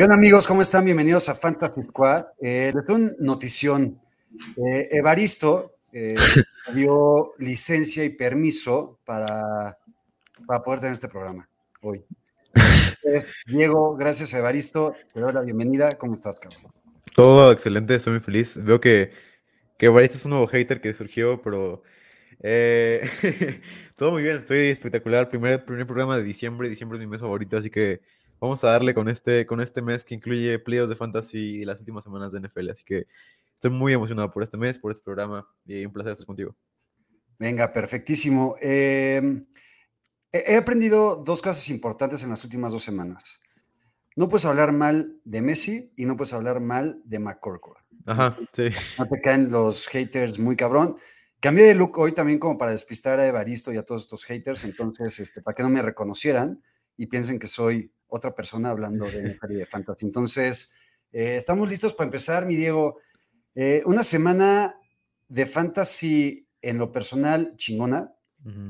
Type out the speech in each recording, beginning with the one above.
¿Qué onda amigos? ¿Cómo están? Bienvenidos a Fantasy Squad. Eh, les doy una notición. Eh, Evaristo eh, dio licencia y permiso para, para poder tener este programa hoy. Entonces, Diego, gracias a Evaristo. Te doy la bienvenida. ¿Cómo estás, cabrón? Todo excelente, estoy muy feliz. Veo que, que Barista es un nuevo hater que surgió, pero eh, todo muy bien, estoy espectacular. Primer, primer programa de diciembre, diciembre es mi mes favorito, así que vamos a darle con este, con este mes que incluye playoffs de fantasy y las últimas semanas de NFL. Así que estoy muy emocionado por este mes, por este programa y un placer estar contigo. Venga, perfectísimo. Eh, he he aprendido dos cosas importantes en las últimas dos semanas. No puedes hablar mal de Messi y no puedes hablar mal de McCorkle. Ajá, sí. No te caen los haters muy cabrón. Cambié de look hoy también como para despistar a Evaristo y a todos estos haters, entonces, este, para que no me reconocieran y piensen que soy otra persona hablando de NFL y de fantasy. Entonces, eh, estamos listos para empezar, mi Diego. Eh, una semana de fantasy en lo personal chingona.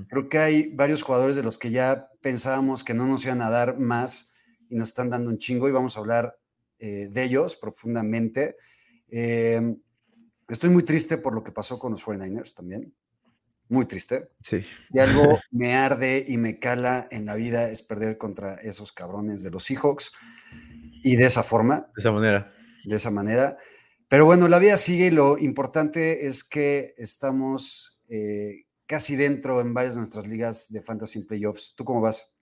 Creo que hay varios jugadores de los que ya pensábamos que no nos iban a dar más y nos están dando un chingo y vamos a hablar eh, de ellos profundamente. Estoy muy triste por lo que pasó con los 49ers también. Muy triste. Sí. Y algo me arde y me cala en la vida es perder contra esos cabrones de los Seahawks y de esa forma De esa manera. de esa manera. Pero bueno, la vida sigue y lo importante es que estamos eh, casi dentro en varias de nuestras ligas de Fantasy Playoffs. ¿Tú cómo vas?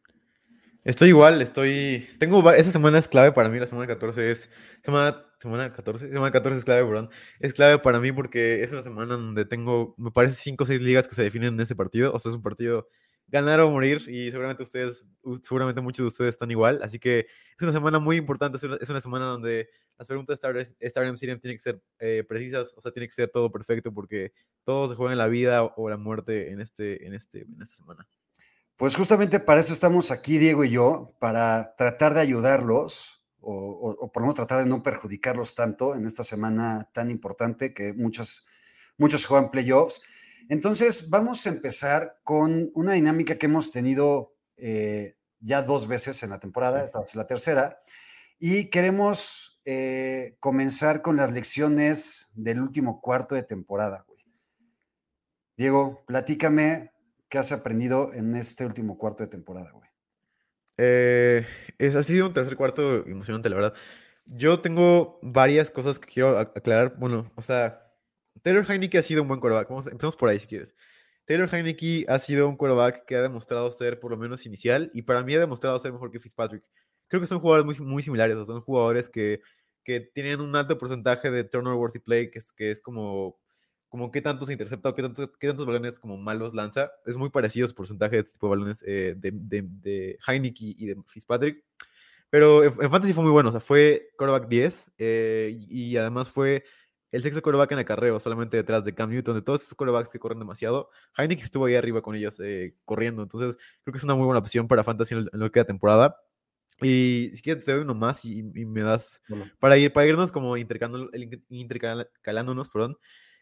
Estoy igual, estoy. Tengo. Esta semana es clave para mí, la semana 14 es. Semana, semana 14. Semana 14 es clave, perdón. Es clave para mí porque es una semana donde tengo, me parece, 5 o 6 ligas que se definen en ese partido. O sea, es un partido ganar o morir y seguramente ustedes, seguramente muchos de ustedes están igual. Así que es una semana muy importante. Es una, semana donde las preguntas de Star, Stardom Stadium tienen que ser eh, precisas, o sea, tiene que ser todo perfecto porque todo se juega en la vida o la muerte en, este, en, este, en esta semana. Pues justamente para eso estamos aquí, Diego y yo, para tratar de ayudarlos o, o- por lo menos tratar de no perjudicarlos tanto en esta semana tan importante que muchos, muchos juegan playoffs. Entonces, vamos a empezar con una dinámica que hemos tenido eh, ya dos veces en la temporada, esta ser la tercera, y queremos eh, comenzar con las lecciones del último cuarto de temporada, güey. Diego, platícame qué has aprendido en este último cuarto de temporada, güey. Eh, es, ha sido un tercer cuarto emocionante, la verdad. Yo tengo varias cosas que quiero ac- aclarar. Bueno, o sea, Taylor Heineke ha sido un buen quarterback. Vamos, empezamos por ahí si quieres. Taylor Heineke ha sido un quarterback que ha demostrado ser por lo menos inicial y para mí ha demostrado ser mejor que Fitzpatrick. Creo que son jugadores muy, muy similares, o son jugadores que, que tienen un alto porcentaje de turnover worthy play, que es, que es como, como qué tanto se intercepta o qué, tanto- qué tantos balones como malos lanza. Es muy parecido su porcentaje de este tipo de balones eh, de, de, de Heineke y de Fitzpatrick. Pero en, en Fantasy fue muy bueno, o sea, fue quarterback 10 eh, y, y además fue el sexto quarterback en acarreo, solamente detrás de Cam Newton, de todos esos quarterbacks que corren demasiado. Heineken estuvo ahí arriba con ellos eh, corriendo, entonces creo que es una muy buena opción para Fantasy en, el- en lo que queda temporada. Y si quieres te doy uno más y, y me das Bueno, para, ir, para irnos como intercalándonos, perdón.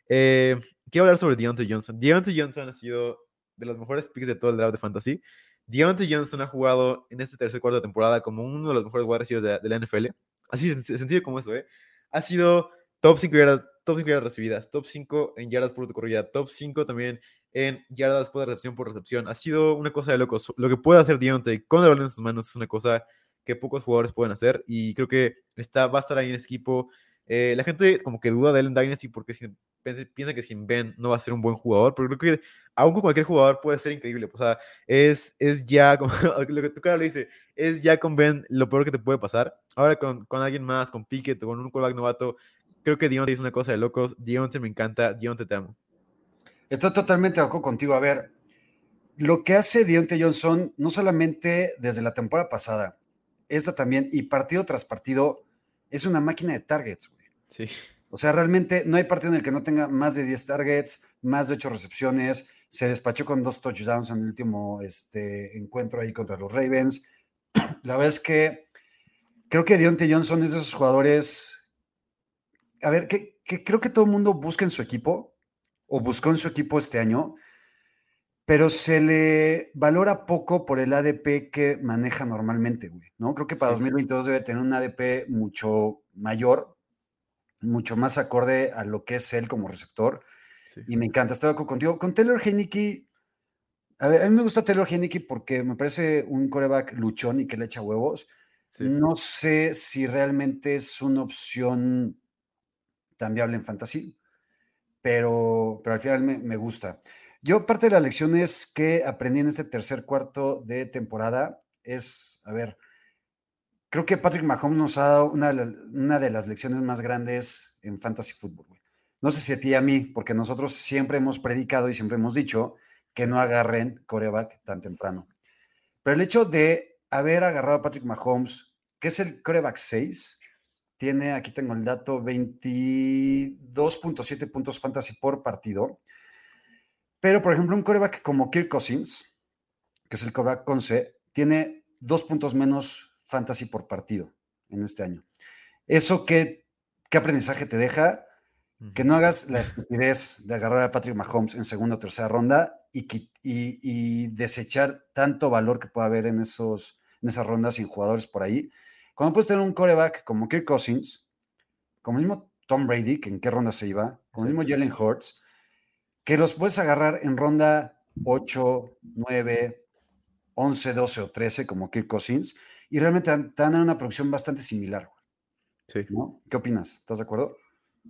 Eh, quiero hablar sobre Deontay Johnson. Deontay Johnson ha sido de los mejores picks de todo el draft de fantasy. Deontay Johnson ha jugado en este tercer cuarto de temporada como uno de los mejores wide receivers de, la NFL. Así sen- sencillo como eso, ¿eh? Ha sido top 5 yardas, top 5 yardas recibidas, top 5 en yardas por corrida, top 5 también en yardas por recepción por recepción. Ha sido una cosa de locos. Lo que puede hacer Deontay con el balón en sus manos es una cosa que pocos jugadores pueden hacer y creo que está, va a estar ahí en ese equipo. Eh, la gente como que duda de él en Dynasty porque piensa, que sin Ben no va a ser un buen jugador, pero creo que aún con cualquier jugador puede ser increíble. O sea, es, es ya, como lo que tu cara le dice, es ya con Ben lo peor que te puede pasar. Ahora con, con alguien más, con Pickett o con un quarterback novato, creo que Dionte es una cosa de locos. Dionte me encanta, Dionte te amo. Estoy totalmente de acuerdo contigo. A ver, lo que hace Deontay Johnson, no solamente desde la temporada pasada, esta también, y partido tras partido, es una máquina de targets, güey. Sí. O sea, realmente no hay partido en el que no tenga más de 10 targets, más de 8 recepciones. Se despachó con dos touchdowns en el último este, encuentro ahí contra los Ravens. La verdad es que creo que Deontay Johnson es de esos jugadores. A ver, que, que creo que todo el mundo busca en su equipo, o buscó en su equipo este año, pero se le valora poco por el ADP que maneja normalmente, güey, ¿no? Creo que para 2022 debe tener un ADP mucho mayor, mucho más acorde a lo que es él como receptor. Sí. Y me encanta, estoy de acuerdo contigo. Con Taylor Heineke, a ver, a mí me gusta Taylor Heineke porque me parece un coreback luchón y que le echa huevos. Sí. No sé si realmente es una opción tan viable en fantasy, pero, pero al final me, me gusta. Yo parte de las lecciones que aprendí en este tercer cuarto de temporada es, a ver, creo que Patrick Mahomes nos ha dado una, una de las lecciones más grandes en fantasy fútbol. No sé si a ti y a mí, porque nosotros siempre hemos predicado y siempre hemos dicho que no agarren coreback tan temprano. Pero el hecho de haber agarrado a Patrick Mahomes, que es el coreback 6, tiene, aquí tengo el dato, 22.7 puntos fantasy por partido. Pero, por ejemplo, un coreback como Kirk Cousins, que es el coreback con C, tiene dos puntos menos fantasy por partido en este año. ¿Eso qué, qué aprendizaje te deja? Que no hagas la estupidez de agarrar a Patrick Mahomes en segunda o tercera ronda y, y- y desechar tanto valor que pueda haber en, esos, en esas rondas sin jugadores por ahí. Cuando puedes tener un coreback como Kirk Cousins, como el mismo Tom Brady, que en qué ronda se iba, como el mismo Jalen Hurts, que los puedes agarrar en ronda 8, 9, 11, 12 o 13, como Kirk Cousins, y realmente a dar una producción bastante similar. Sí. ¿no? ¿Qué opinas? ¿Estás de acuerdo?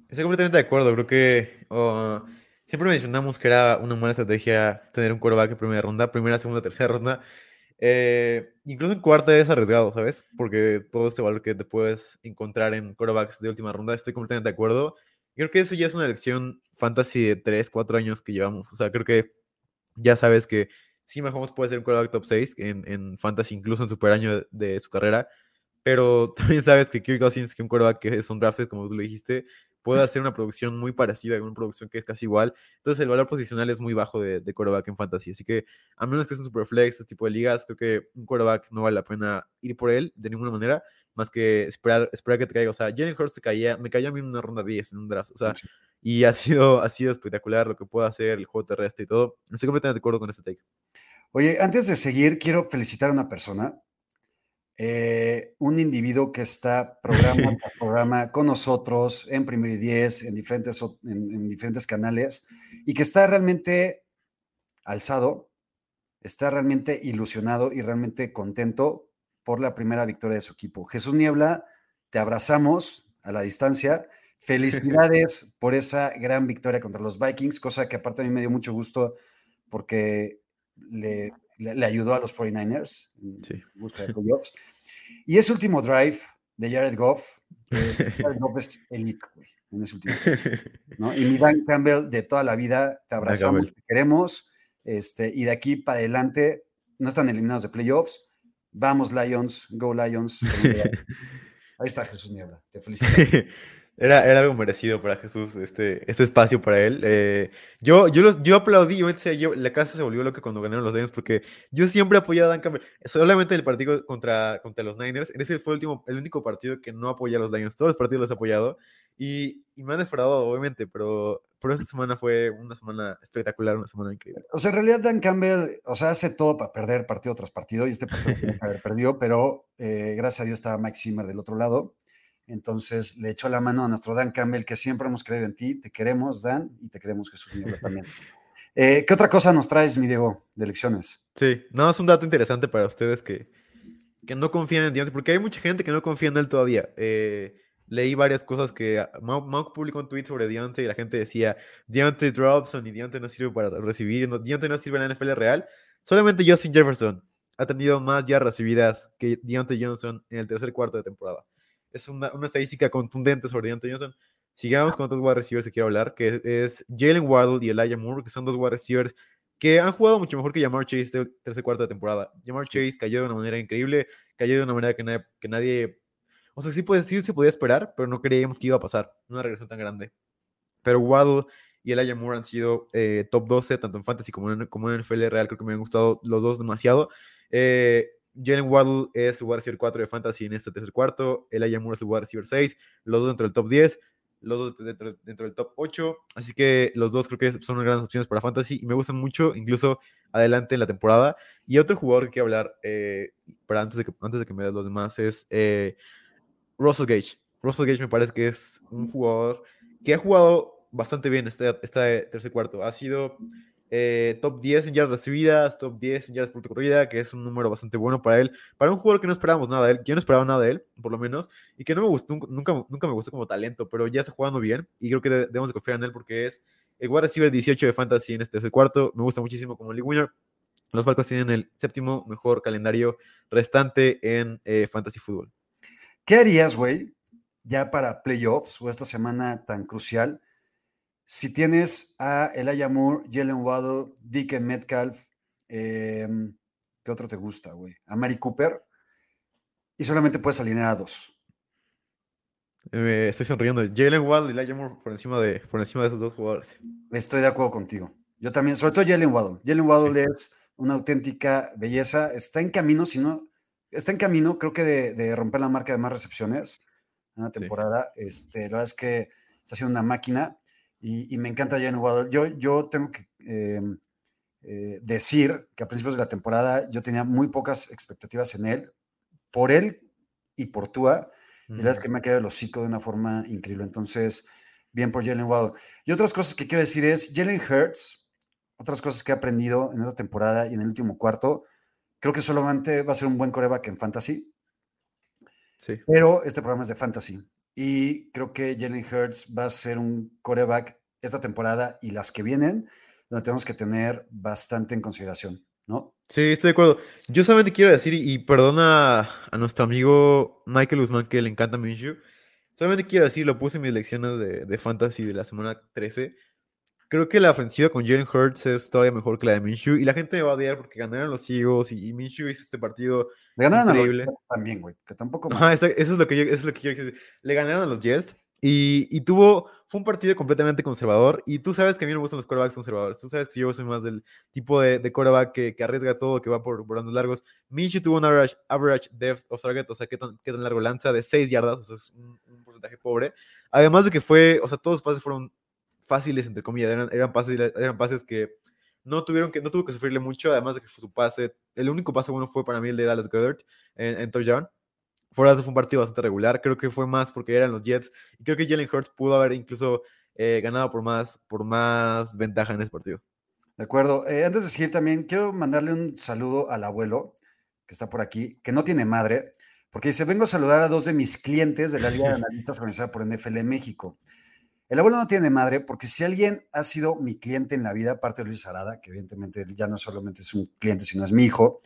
Estoy completamente de acuerdo. Creo que oh, siempre mencionamos que era una buena estrategia tener un quarterback en primera ronda, primera, segunda, tercera ronda. Eh, incluso en cuarta es arriesgado, ¿sabes? Porque todo este valor que te puedes encontrar en quarterbacks de última ronda, estoy completamente de acuerdo. Creo que eso ya es una elección fantasy de 3, 4 años que llevamos. O sea, creo que ya sabes que sí, Mahomes puede ser un quarterback top 6 en, en fantasy, incluso en super año de, de su carrera. Pero también sabes que Kirk Cousins, que un quarterback que es un drafted, como tú lo dijiste, puede hacer una producción muy parecida, una producción que es casi igual. Entonces el valor posicional es muy bajo de, de quarterback en fantasy. Así que a menos que es un superflex, este tipo de ligas, creo que un quarterback no vale la pena ir por él de ninguna manera, más que esperar, esperar que te caiga. O sea, Jalen Hurts te caía, me cayó a mí en una ronda 10 en un draft. O sea, Sí. Y ha sido, ha sido espectacular lo que puede hacer el juego terrestre y todo. Estoy completamente de acuerdo con este take. Oye, antes de seguir, quiero felicitar a una persona, eh, un individuo que está programa tras programa con nosotros en Primer y Diez, en diferentes, en, en diferentes canales, y que está realmente alzado, está realmente ilusionado y realmente contento por la primera victoria de su equipo. Jesús Niebla, te abrazamos a la distancia. Felicidades por esa gran victoria contra los Vikings, cosa que aparte a mí me dio mucho gusto porque le, le- le ayudó a los 49ers en Sí. busca de playoffs. Y ese último drive de Jared Goff, eh, Jared Goff es elite, güey, en ese último drive, ¿no? Y mi Dan Campbell de toda la vida, te abrazamos, te queremos, este, y de aquí para adelante no están eliminados de playoffs. Vamos Lions, go Lions. Ahí está Jesús Niebla, te felicito. Era, era algo merecido para Jesús, este, este espacio para él. Eh, yo, yo, los, yo aplaudí, yo, yo- la casa se volvió loca cuando ganaron los Lions porque yo siempre apoyé a Dan Campbell. Solamente el partido contra, contra los Niners, ese fue el, último, el único partido que no apoyé a los Lions. Todos los partidos los he apoyado y, y me han defraudado, obviamente, pero, pero esta semana fue una semana espectacular, una semana increíble. O sea, en realidad Dan Campbell, o sea, hace todo para perder partido tras partido y este partido tenía que haber perdido, pero eh, gracias a Dios estaba Mike Zimmer del otro lado. Entonces le echó la mano a nuestro Dan Campbell, que siempre hemos creído en ti. Te queremos, Dan, y te queremos, Jesús Niebla, también. Eh, ¿Qué otra cosa nos traes, mi Diego, de elecciones? Sí, nada más un dato interesante para ustedes que, que no confían en Deontay, porque hay mucha gente que no confía en él todavía. Eh, leí varias cosas que ah, Mau, Mau publicó un tweet sobre Deontay y la gente decía Deontay Robson y Deontay no sirve para recibir, no, Deontay no sirve en la NFL real. Solamente Justin Jefferson ha tenido más ya recibidas que Deontay Johnson en el tercer cuarto de temporada. Es una, una estadística contundente sobre Deontay Johnson. Sigamos con otros wide receivers que quiero hablar, que es Jalen Waddle y Elijah Moore, que son dos wide receivers que han jugado mucho mejor que Jamar Chase este tercer cuarto de temporada. Jamar Chase cayó de una manera increíble, cayó de una manera que nadie, que nadie o sea, sí, puede, sí se podía esperar, pero no creíamos que iba a pasar una regresión tan grande. Pero Waddle y Elijah Moore han sido eh, top 12, tanto en Fantasy como en, como en NFL Real. Creo que me han gustado los dos demasiado. Eh, Jalen Waddle es wide receiver 4 de Fantasy en este tercer cuarto. Elijah Moore es el wide receiver 6. Los dos dentro del top 10. Los dos dentro, dentro, del top 8. Así que los dos creo que son grandes opciones para Fantasy y me gustan mucho, incluso adelante en la temporada. Y otro jugador que quiero hablar, eh, para antes de, que, antes de que me des los demás, es eh, Russell Gage. Russell Gage me parece que es un jugador que ha jugado bastante bien este, este tercer cuarto. Ha sido eh, top 10 en yardas recibidas, top 10 en yardas por corrida, que es un número bastante bueno para él. Para un jugador que no esperábamos nada de él, yo no esperaba nada de él, por lo menos, y que no me gustó, nunca, nunca me gustó como talento, pero ya está jugando bien y creo que debemos de confiar en él porque es el wide receiver 18 de fantasy en este cuarto. Me gusta muchísimo como league winner. Los Falcons tienen el séptimo mejor calendario restante en eh, fantasy fútbol. ¿Qué harías, güey, ya para playoffs o esta semana tan crucial, si tienes a Elijah Moore, Jalen Waddle, Dick Metcalf, em, ¿qué otro te gusta, güey? A Mary Cooper, y solamente puedes alinear a dos. Me estoy sonriendo. Jalen Waddle y Elijah Moore por encima, de, por encima de esos dos jugadores. Estoy de acuerdo contigo. Yo también, sobre todo Jalen Waddle. Jalen Waddle es una auténtica belleza. Está en camino, si no, está en camino, creo que de, romper la marca de más recepciones en la temporada. Este, la verdad es que está haciendo una máquina y, me encanta Jalen Waddle. Yo, yo tengo que em, eh, decir que a principios de la temporada yo tenía muy pocas expectativas en él, por él y por Tua. Y la verdad es que me ha quedado el hocico de una forma increíble. Entonces, bien por Jalen Waddle. Y otras cosas que quiero decir es, Jalen Hurts, otras cosas que he aprendido en esta temporada y en el último cuarto, Creo que solamente va a ser un buen coreback en fantasy. Sí. Pero este programa es de fantasy. Y creo que Jalen Hurts va a ser un coreback esta temporada y las que vienen, donde tenemos que tener bastante en consideración, ¿no? Sí, estoy de acuerdo. Yo solamente quiero decir, y perdona a nuestro amigo Michael Guzmán que le encanta Minshew, solamente quiero decir, lo puse en mis lecciones de, de fantasy de la semana 13, Creo que la ofensiva con Jalen Hurts es todavía mejor que la de Minshew y la gente me va a odiar porque ganaron los Eagles y, Minshew hizo este partido Le ganaron increíble. a los Jets también, güey, que tampoco... Ajá, eso, es lo que yo, eso es lo que quiero decir. Le ganaron a los Jets y, y, tuvo... Fue un partido completamente conservador y tú sabes que a mí no me gustan los quarterbacks conservadores. Tú sabes que yo soy más del tipo de, de quarterback que, que arriesga todo, que va por, por largos. Minshew tuvo un average, average depth of target, o sea, qué tan, qué tan largo lanza, de 6 yardas, o sea, es un, un porcentaje pobre. Además de que fue, o sea, todos los pases fueron fáciles, entre comillas, eran, eran, pases, eran pases que no tuvieron que, no tuvo que sufrirle mucho, además de que su pase, el único pase bueno fue para mí el de Dallas Goddard en, en touchdown. Fuera de eso fue un partido bastante regular, creo que fue más porque eran los Jets, y creo que Jalen Hurts pudo haber incluso eh, ganado por más, por más ventaja en ese partido. De acuerdo. Eh, antes de seguir también, quiero mandarle un saludo al abuelo que está por aquí, que no tiene madre, porque dice, vengo a saludar a dos de mis clientes de la Liga de Analistas organizada por NFL México. El abuelo no tiene madre porque si alguien ha sido mi cliente en la vida, aparte de Luis Arada, que evidentemente ya no solamente es un cliente, sino es mi hijo,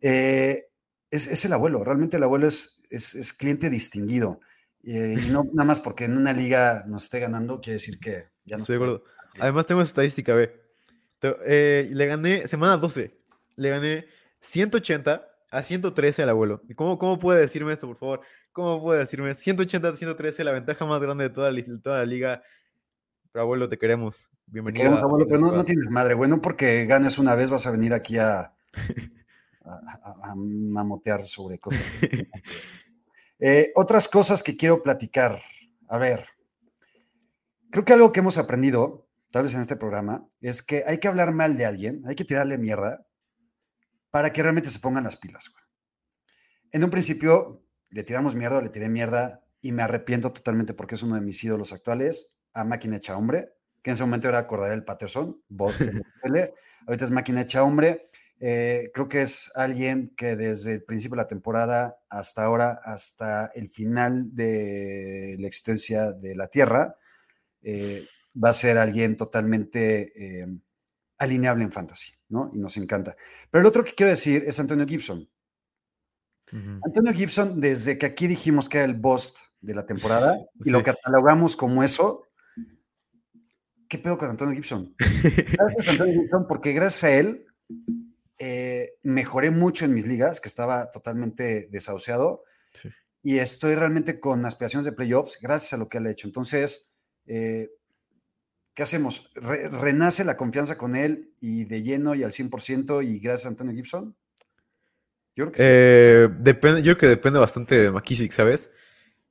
eh, es, el abuelo. Realmente el abuelo es, es, cliente distinguido. Eh, y no nada más porque en una liga nos esté ganando, quiere decir que ya no. Estoy de Además, tengo estadística, ve. Eh, le gané, semana 12, le gané 180 a 113 al abuelo. ¿Y cómo, cómo puede decirme esto, por favor? ¿Cómo puede decirme? 180 a 113, la ventaja más grande de toda la, toda la liga. Pero abuelo, te queremos. Bienvenido. abuelo, pero no, tienes madre, Bueno, porque ganes una vez vas a venir aquí a, a, mamotear sobre cosas. Eh, otras cosas que quiero platicar. A ver, creo que algo que hemos aprendido, tal vez en este programa, es que hay que hablar mal de alguien, hay que tirarle mierda, para que realmente se pongan las pilas. En un principio le tiramos mierda, le tiré mierda y me arrepiento totalmente porque es uno de mis ídolos actuales, a Máquina Hecha Hombre, que en ese momento era el Patterson, voz de ahorita es Máquina Hecha Hombre. Eh, creo que es alguien que desde el principio de la temporada hasta ahora, hasta el final de la existencia de la Tierra, eh, va a ser alguien totalmente eh, alineable en fantasy, ¿no? Y nos encanta. Pero el otro que quiero decir es Antonio Gibson. Antonio Gibson, desde que aquí dijimos que era el boss de la temporada y lo catalogamos como eso, ¿qué pedo con Antonio Gibson? Gracias a Antonio Gibson, porque gracias a él eh, mejoré mucho en mis ligas, que estaba totalmente desahuciado, Sí. y estoy realmente con aspiraciones de playoffs gracias a lo que él ha hecho. Entonces, eh, ¿qué hacemos? Re- ¿Renace la confianza con él y de lleno y al 100% y gracias a Antonio Gibson? Yo creo que. Eh, depende, yo creo que depende bastante de McKissick, ¿sabes?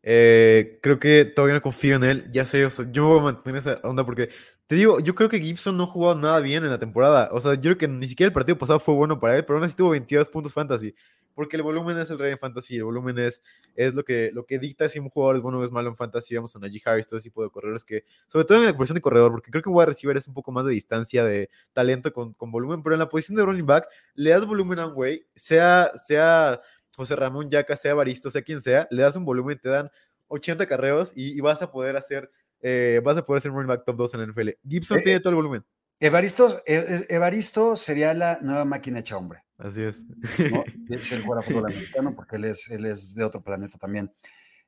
Eh, creo que todavía no confío en él. Ya sé, o sea, yo me voy a mantener esa onda porque te digo, yo creo que Gibson no ha jugado nada bien en la temporada. O sea, yo creo que ni siquiera el partido pasado fue bueno para él, pero aún así tuvo 22 puntos fantasy. Porque el volumen es el rey en fantasy, el volumen es, es lo, que, lo que dicta si un jugador es bueno o es malo en fantasy. Vamos a Najee Harris, todo ese tipo de corredores que, sobre todo en la posición de corredor, porque creo que un wide receiver es un poco más de distancia, de talento con, con volumen, pero en la posición de running back le das volumen a un güey, sea, sea José Ramón Yaca, sea Baristo, sea quien sea, le das un volumen, te dan 80 carreos y, y vas a poder hacer, eh, vas a poder ser un running back top 2 en la NFL. Gibson Eh, tiene todo el volumen. Evaristo, E- Evaristo sería la nueva máquina hecha hombre. Así es. ¿no? Si él fuera fútbol americano, porque él es, él es de otro planeta también.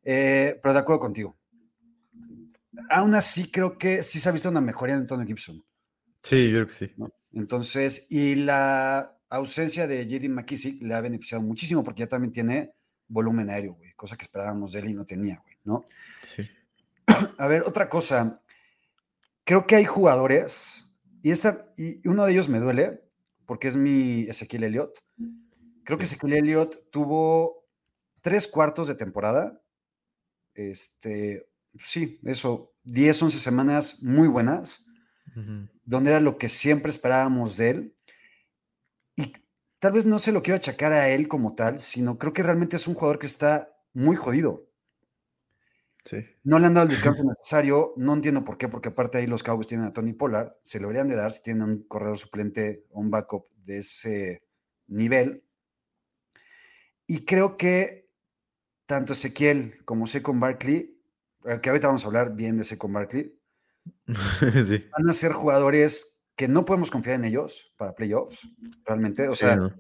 Eh, pero de acuerdo contigo. Aún así, creo que sí se ha visto una mejoría en Antonio Gibson. Sí, yo creo que sí. ¿no? Entonces, y la ausencia de JD McKissick le ha beneficiado muchísimo porque ya también tiene volumen aéreo, güey, cosa que esperábamos de él y no tenía, güey, ¿no? Sí. A ver, otra cosa. Creo que hay jugadores, y, esta, y uno de ellos me duele, porque es mi Ezequiel Elliott. Creo que Ezequiel Elliott tuvo tres cuartos de temporada. Este, sí, eso, 10, 11 semanas muy buenas, donde era lo que siempre esperábamos de él. Y tal vez no se lo quiero achacar a él como tal, sino creo que realmente es un jugador que está muy jodido. Sí. No le han dado el descanso necesario, no entiendo por qué, porque aparte ahí los Cowboys tienen a Tony Pollard, se lo deberían de dar si tienen un corredor suplente o un backup de ese nivel. Y creo que tanto Ezequiel como Secon Barkley, eh, que ahorita vamos a hablar bien de Secon Barkley, sí. van a ser jugadores que no podemos confiar en ellos para playoffs, realmente. O Sí, sea, ¿no?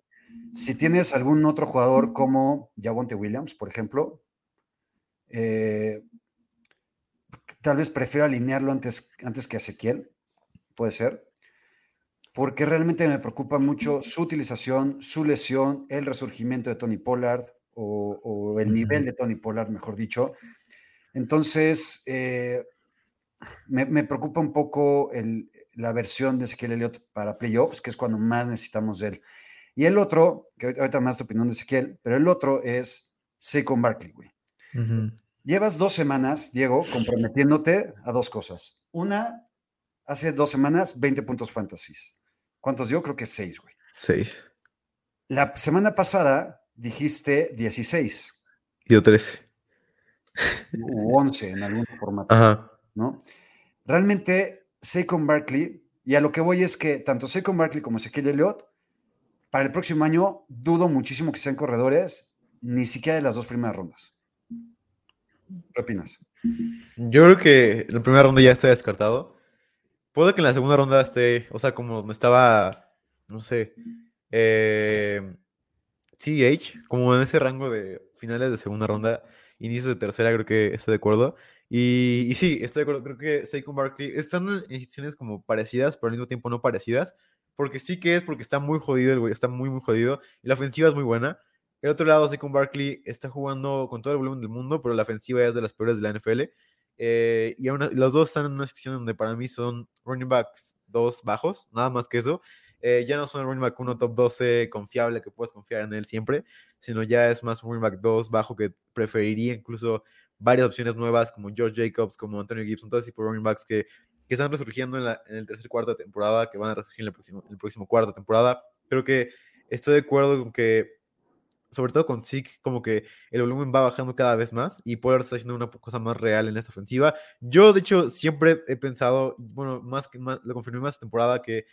si tienes algún otro jugador como Javonte Williams, por ejemplo, eh, tal vez prefiero alinearlo antes, antes que a Ezequiel, puede ser, porque realmente me preocupa mucho su utilización, su lesión, el resurgimiento de Tony Pollard o, o el nivel de Tony Pollard, mejor dicho. Entonces, eh, me, me preocupa un poco el- la versión de Ezequiel Elliott para playoffs, que es cuando más necesitamos de él. Y el otro, que ahorita- ahorita más tu opinión de Ezequiel, pero el otro es Saquon Barkley, güey. Llevas dos semanas, Diego, comprometiéndote a dos cosas. Una, hace dos semanas, 20 puntos fantasies. ¿Cuántos dio? Creo que seis, güey. Seis. La semana pasada dijiste 16 Yo 13. u 11 en algún formato. Ajá. ¿no? Realmente, Saquon Barkley, y a lo que voy es que tanto Saquon Barkley como Ezequiel Elliott, para el próximo año, dudo muchísimo que sean corredores, ni siquiera de las dos primeras rondas. ¿Qué opinas? Yo creo que la primera ronda ya está descartado. Puede que en la segunda ronda esté, o sea, como me estaba, no sé, eh, CH, como en ese rango de finales de segunda ronda, inicios de tercera, creo que estoy de acuerdo. Y, y sí, estoy de acuerdo, creo que Saquon Barkley están en situaciones como parecidas, pero al mismo tiempo no parecidas, porque sí que es porque está muy jodido el güey, está muy, muy jodido, y la ofensiva es muy buena. El otro lado, Saquon Barkley está jugando con todo el volumen del mundo, pero la ofensiva es de las peores de la NFL. Eh, y los dos están en una situación donde para mí son running backs dos bajos, nada más que eso. Eh, ya no son running back 1 top 12 confiable que puedes confiar en él siempre, sino ya es más un running back 2 bajo que preferiría incluso varias opciones nuevas como George Jacobs, como Antonio Gibson, todo ese tipo de running backs que, están resurgiendo en el tercer cuarto de temporada, que van a resurgir en el próximo, en el próximo cuarto de temporada. Creo que estoy de acuerdo con que sobre todo con Zeke, como que el volumen va bajando cada vez más y Pollard está haciendo una cosa más real en esta ofensiva. Yo, de hecho, siempre he pensado, bueno, más que más, lo confirmé más temporada, que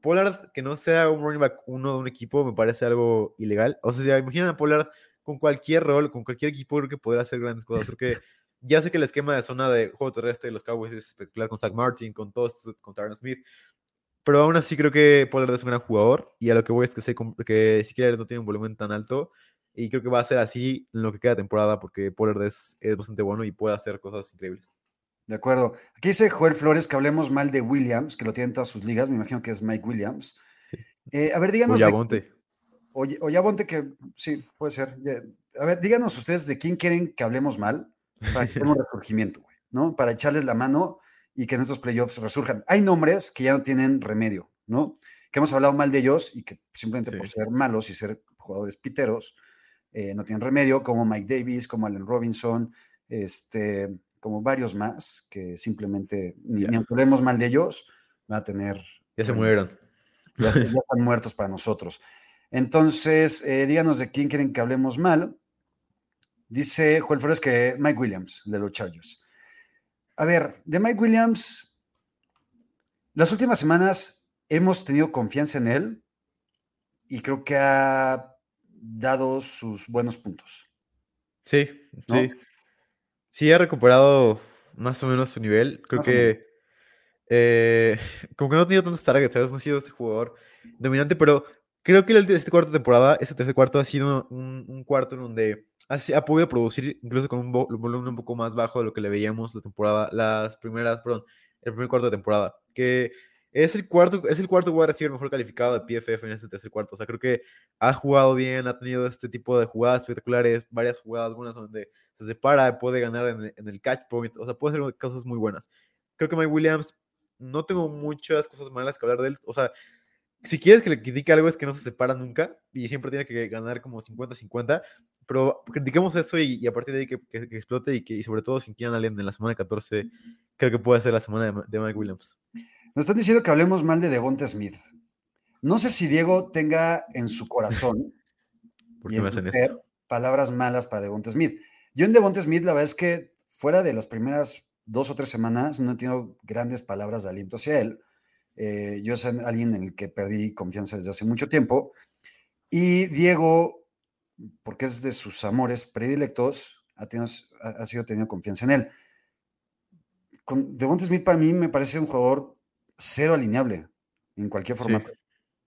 Pollard, que no sea un running back uno de un equipo, me parece algo ilegal. O sea, si imaginan a Pollard con cualquier rol, con cualquier equipo, creo que podría hacer grandes cosas. Creo que ya sé que el esquema de zona de juego terrestre de los Cowboys es espectacular con Zach Martin, con todos, con Tyron Smith. Pero aún así creo que Pollard es un gran jugador y a lo que voy es que, sé que siquiera no tiene un volumen tan alto y creo que va a ser así en lo que queda de temporada porque Pollard es, es bastante bueno y puede hacer cosas increíbles. De acuerdo. Aquí dice Joel Flores que hablemos mal de Williams, que lo tiene en todas sus ligas. Me imagino que es Mike Williams. Eh, a ver, díganos. Oyabonte. Oye, Oyabonte, que sí, puede ser. A ver, díganos ustedes de quién quieren que hablemos mal para que tengamos resurgimiento, güey, ¿no? Para echarles la mano y que en estos playoffs resurjan. Hay nombres que ya no tienen remedio, ¿no? Que hemos hablado mal de ellos y que simplemente por ser malos y ser jugadores piteros eh, no tienen remedio, como Mike Davis, como Allen Robinson, este, como varios más que simplemente, ni, ni aunque hablemos mal de ellos, van a tener Ya se murieron. Ya, se- ya están muertos para nosotros. Entonces, eh, díganos de quién quieren que hablemos mal. Dice Joel Flores que Mike Williams, de los Chargers. A ver, de Mike Williams, las últimas semanas hemos tenido confianza en él y creo que ha dado sus buenos puntos. Sí, ¿No? sí. Sí, ha recuperado más o menos su nivel. Creo Más que. eh, como que no ha tenido tantos targets, ¿sabes? No ha sido este jugador dominante, pero creo que el- este cuarto de temporada, este tercer cuarto, ha sido un, un cuarto en donde ha, ha podido producir incluso con un vo- volumen un poco más bajo de lo que le veíamos la temporada, las primeras, perdón, el primer cuarto de temporada. Que es el cuarto, es el cuarto wide receiver mejor calificado de PFF en este tercer cuarto. O sea, creo que ha jugado bien, ha tenido este tipo de jugadas espectaculares, varias jugadas buenas donde se separa, puede ganar en el, en el catch point, o sea, puede hacer cosas muy buenas. Creo que Mike Williams, no tengo muchas cosas malas que hablar de él, o sea, si quieres que le critique algo es que no se separa nunca y siempre tiene que ganar como 50-50, pero critiquemos eso y, y a partir de ahí que, que- que explote y que y sobre todo sin Keenan Allen en la semana 14, creo que puede ser la semana de, Mike Williams. Nos están diciendo que hablemos mal de Devonta Smith. No sé si Diego tenga en su corazón ¿Por qué me hacen esto? palabras malas para Devonta Smith. Yo en Devonta Smith, la verdad es que fuera de las primeras dos o tres semanas, no he tenido grandes palabras de aliento hacia él. Eh, yo soy alguien en el que perdí confianza desde hace mucho tiempo. Y Diego, porque es de sus amores predilectos, ha, tenido- ha- sido tenido confianza en él. Con Devonta Smith para mí me parece un jugador cero alineable en cualquier Sí. formato.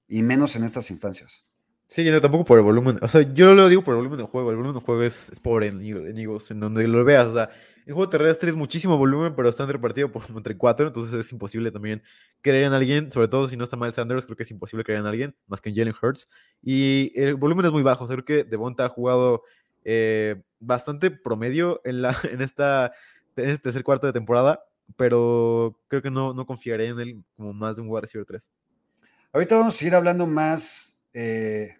Y menos en estas instancias. Sí, no, tampoco por el volumen. O sea, yo no lo digo por el volumen de juego. El volumen de juego es, es pobre en, en Eagles, en donde lo veas. O sea, en juego terrestre es muchísimo volumen, pero está repartido por entre cuatro. Entonces es imposible también creer en alguien, sobre todo si no está Miles Sanders. Creo que es imposible creer en alguien más que en Jalen Hurts. Y el volumen es muy bajo. O sea, creo que Devonta ha jugado eh, bastante promedio en, la, en, esta, en este tercer cuarto de temporada, pero creo que no, no confiaré en él como más de un wide receiver 3. Ahorita vamos a seguir hablando más eh,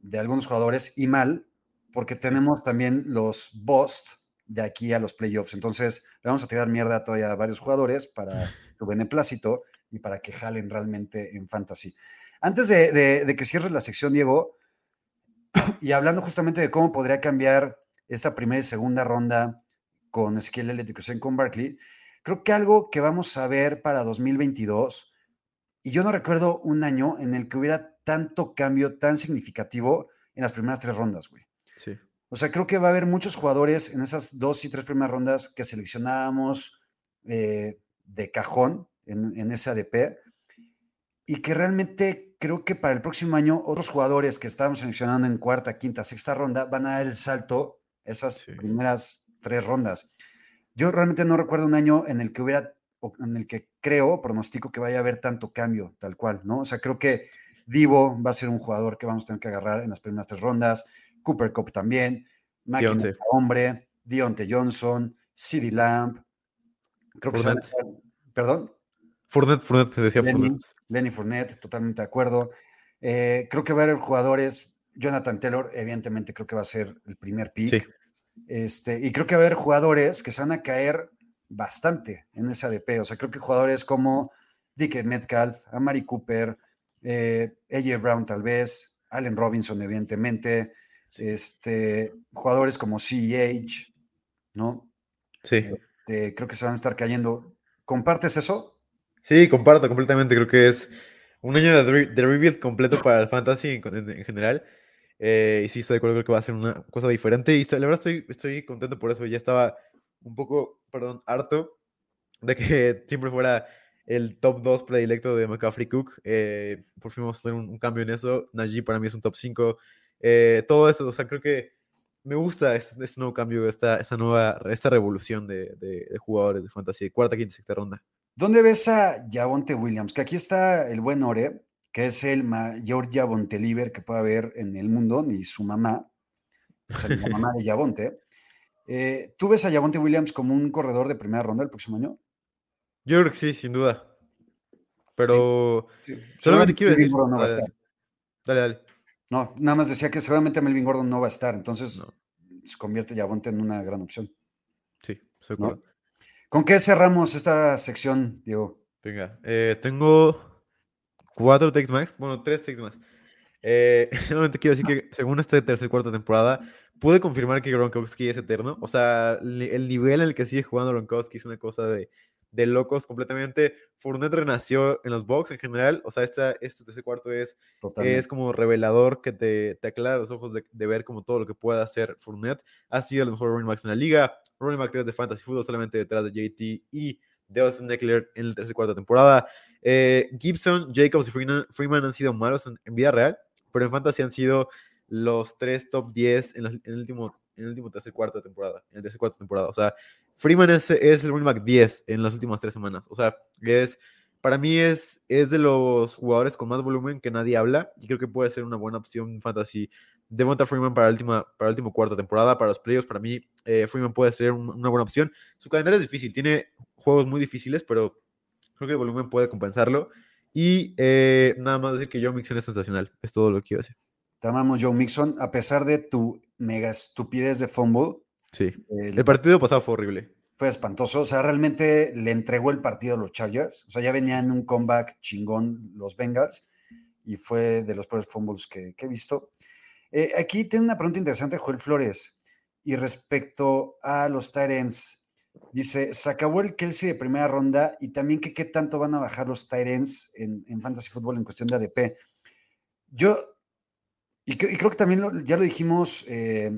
de algunos jugadores y mal, porque tenemos también los bust de aquí a los playoffs. Entonces, le vamos a tirar mierda todavía a varios jugadores para su beneplácito y para que jalen realmente en fantasy. Antes de, de, de que cierres la sección, Diego, y hablando justamente de cómo podría cambiar esta primera y segunda ronda con Ezequiel Elliott y con Barkley, creo que algo que vamos a ver para 2022 y yo no recuerdo un año en el que hubiera tanto cambio tan significativo en las primeras tres rondas, güey. Sí. O sea, creo que va a haber muchos jugadores en esas dos y tres primeras rondas que seleccionábamos eh, de cajón en, en ese ADP y que realmente creo que para el próximo año otros jugadores que estábamos seleccionando en cuarta, quinta, sexta ronda van a dar el salto esas Sí. primeras tres rondas. Yo realmente no recuerdo un año en el que hubiera, en el que creo, pronostico que vaya a haber tanto cambio, tal cual, ¿no? O sea, creo que Divo va a ser un jugador que vamos a tener que agarrar en las primeras tres rondas, Cooper Cup también, Máquina hombre, Dionte Johnson, CeeDee Lamb, creo que a- perdón, Fournette, Fournette, te decía Lenny, Fournette. Lenny Fournette, totalmente de acuerdo. Eh, creo que va a haber jugadores, Jonathan Taylor, evidentemente creo que va a ser el primer pick. Sí. Este, y creo que va a haber jugadores que se van a caer bastante en ese ADP. O sea, creo que jugadores como Dick Metcalf, Amari Cooper, eh, AJ Brown tal vez, Allen Robinson, evidentemente, este, jugadores como CEH, ¿no? Sí. Eh, creo que se van a estar cayendo. ¿Compartes eso? Sí, comparto completamente. Creo que es un año de, re- de rebuild completo para el fantasy en, en- en general. Eh, y sí, estoy de acuerdo, creo que va a ser una cosa diferente. Y la verdad estoy, estoy contento por eso. Ya estaba un poco, perdón, harto de que siempre fuera el top 2 predilecto de McCaffrey Cook. Eh, por fin vamos a tener un, un cambio en eso. Najee para mí es un top 5. Eh, todo esto, o sea, creo que me gusta este, este nuevo cambio, esta, esta nueva, esta revolución de, de- de jugadores de fantasy, cuarta, quinta, sexta ronda. ¿Dónde ves a Javonte Williams? Que aquí está el buen Ore, que es el mayor Javonte Liver que puede haber en el mundo, ni su mamá, o sea, ni la mamá de Javonte. Eh, ¿Tú ves a Javonte Williams como un corredor de primera ronda el próximo año? Yo creo que sí, sin duda. Pero solamente Seguramente quiero Melvin decir. No dale, dale. No, nada más decía que seguramente Melvin Gordon no va a estar, entonces No. se convierte Javonte en una gran opción. Sí, acuerdo. ¿Con qué cerramos esta sección, Diego? Venga, eh, tengo cuatro takes más, bueno, tres takes más. Eh, solamente quiero decir que según esta tercer cuarta temporada, pude confirmar que Gronkowski es eterno. O sea, el nivel en el que sigue jugando Gronkowski es una cosa de, de locos completamente. Fournette renació en los box en general. O sea, esta, este tercer cuarto es Totalmente. es como revelador que te, te aclara los ojos de, de ver como todo lo que puede hacer Fournette. Ha sido el mejor running back en la liga. Running back 3 de Fantasy Football solamente detrás de JT y de Austin Eckler en el tercer cuarto de temporada. Eh, Gibson, Jacobs y Freeman, Freeman han sido malos en, en vida real, pero en Fantasy han sido los tres top 10 en, las- en el último en el último tercer cuarto de temporada, en el tercer cuarto de temporada. O sea, Freeman es, es el running back 10 en las últimas tres semanas. O sea, es para mí es, es de los jugadores con más volumen que nadie habla y creo que puede ser una buena opción fantasy. Devonta Freeman para última, para el último cuarto de temporada, para los playoffs, para mí eh, Freeman puede ser un- una buena opción. Su calendario es difícil, tiene juegos muy difíciles, pero creo que el volumen puede compensarlo. Y eh, nada más decir que Joe Mixon es sensacional, es todo lo que quiero decir. Te amamos, Joe Mixon, a pesar de tu mega estupidez de fumble. Sí, el- el partido pasado fue horrible. fue espantoso. O sea, realmente le entregó el partido a los Chargers. O sea, ya venían un comeback chingón los Bengals y fue de los peores fumbles que, que he visto. Eh, aquí tiene una pregunta interesante, Joel Flores. Y respecto a los Tyrants, dice: se acabó el Kelsey de primera ronda y también que qué tanto van a bajar los Tyrants en, en Fantasy Football en cuestión de ADP. Yo, y, cre- y creo que también lo- ya lo dijimos, eh,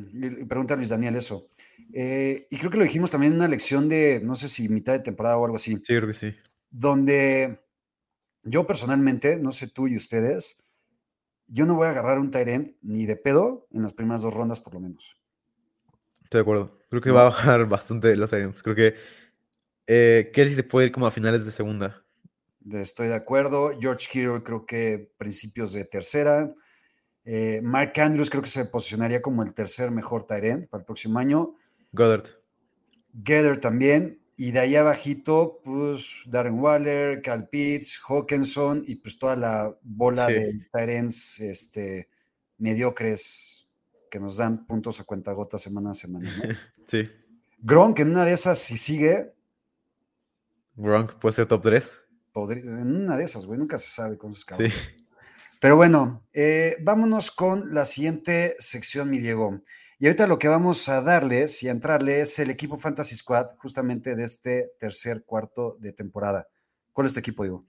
pregunta a Luis Daniel eso. Eh, y creo que lo dijimos también en una lección de, no sé si mitad de temporada o algo así, Sí, creo que sí. donde yo personalmente, no sé tú y ustedes, yo no voy a agarrar un Tyrant ni de pedo en las primeras dos rondas por lo menos. Estoy de acuerdo. Creo que va a bajar bastante los Titans. Creo que eh, Kelsey se puede ir como a finales de segunda. Estoy de acuerdo. George Kittle creo que principios de tercera. Eh, Mark Andrews creo que se posicionaría como el tercer mejor Tyrant para el próximo año. Goddard. Gather también. Y de ahí abajito, pues Darren Waller, Cal Pitts, Hawkinson y pues toda la bola Sí. de Tyrants este, mediocres que nos dan puntos a cuentagotas semana a semana. ¿no? Sí. Gronk en una de esas, si sigue, Gronk puede ser top 3. podría, en una de esas, güey, nunca se sabe con sus Sí. Pero bueno, eh, vámonos con la siguiente sección, mi Diego. Y ahorita lo que vamos a darles y a entrarle es el equipo Fantasy Squad, justamente de este tercer cuarto de temporada. ¿Cuál es tu equipo, Diego?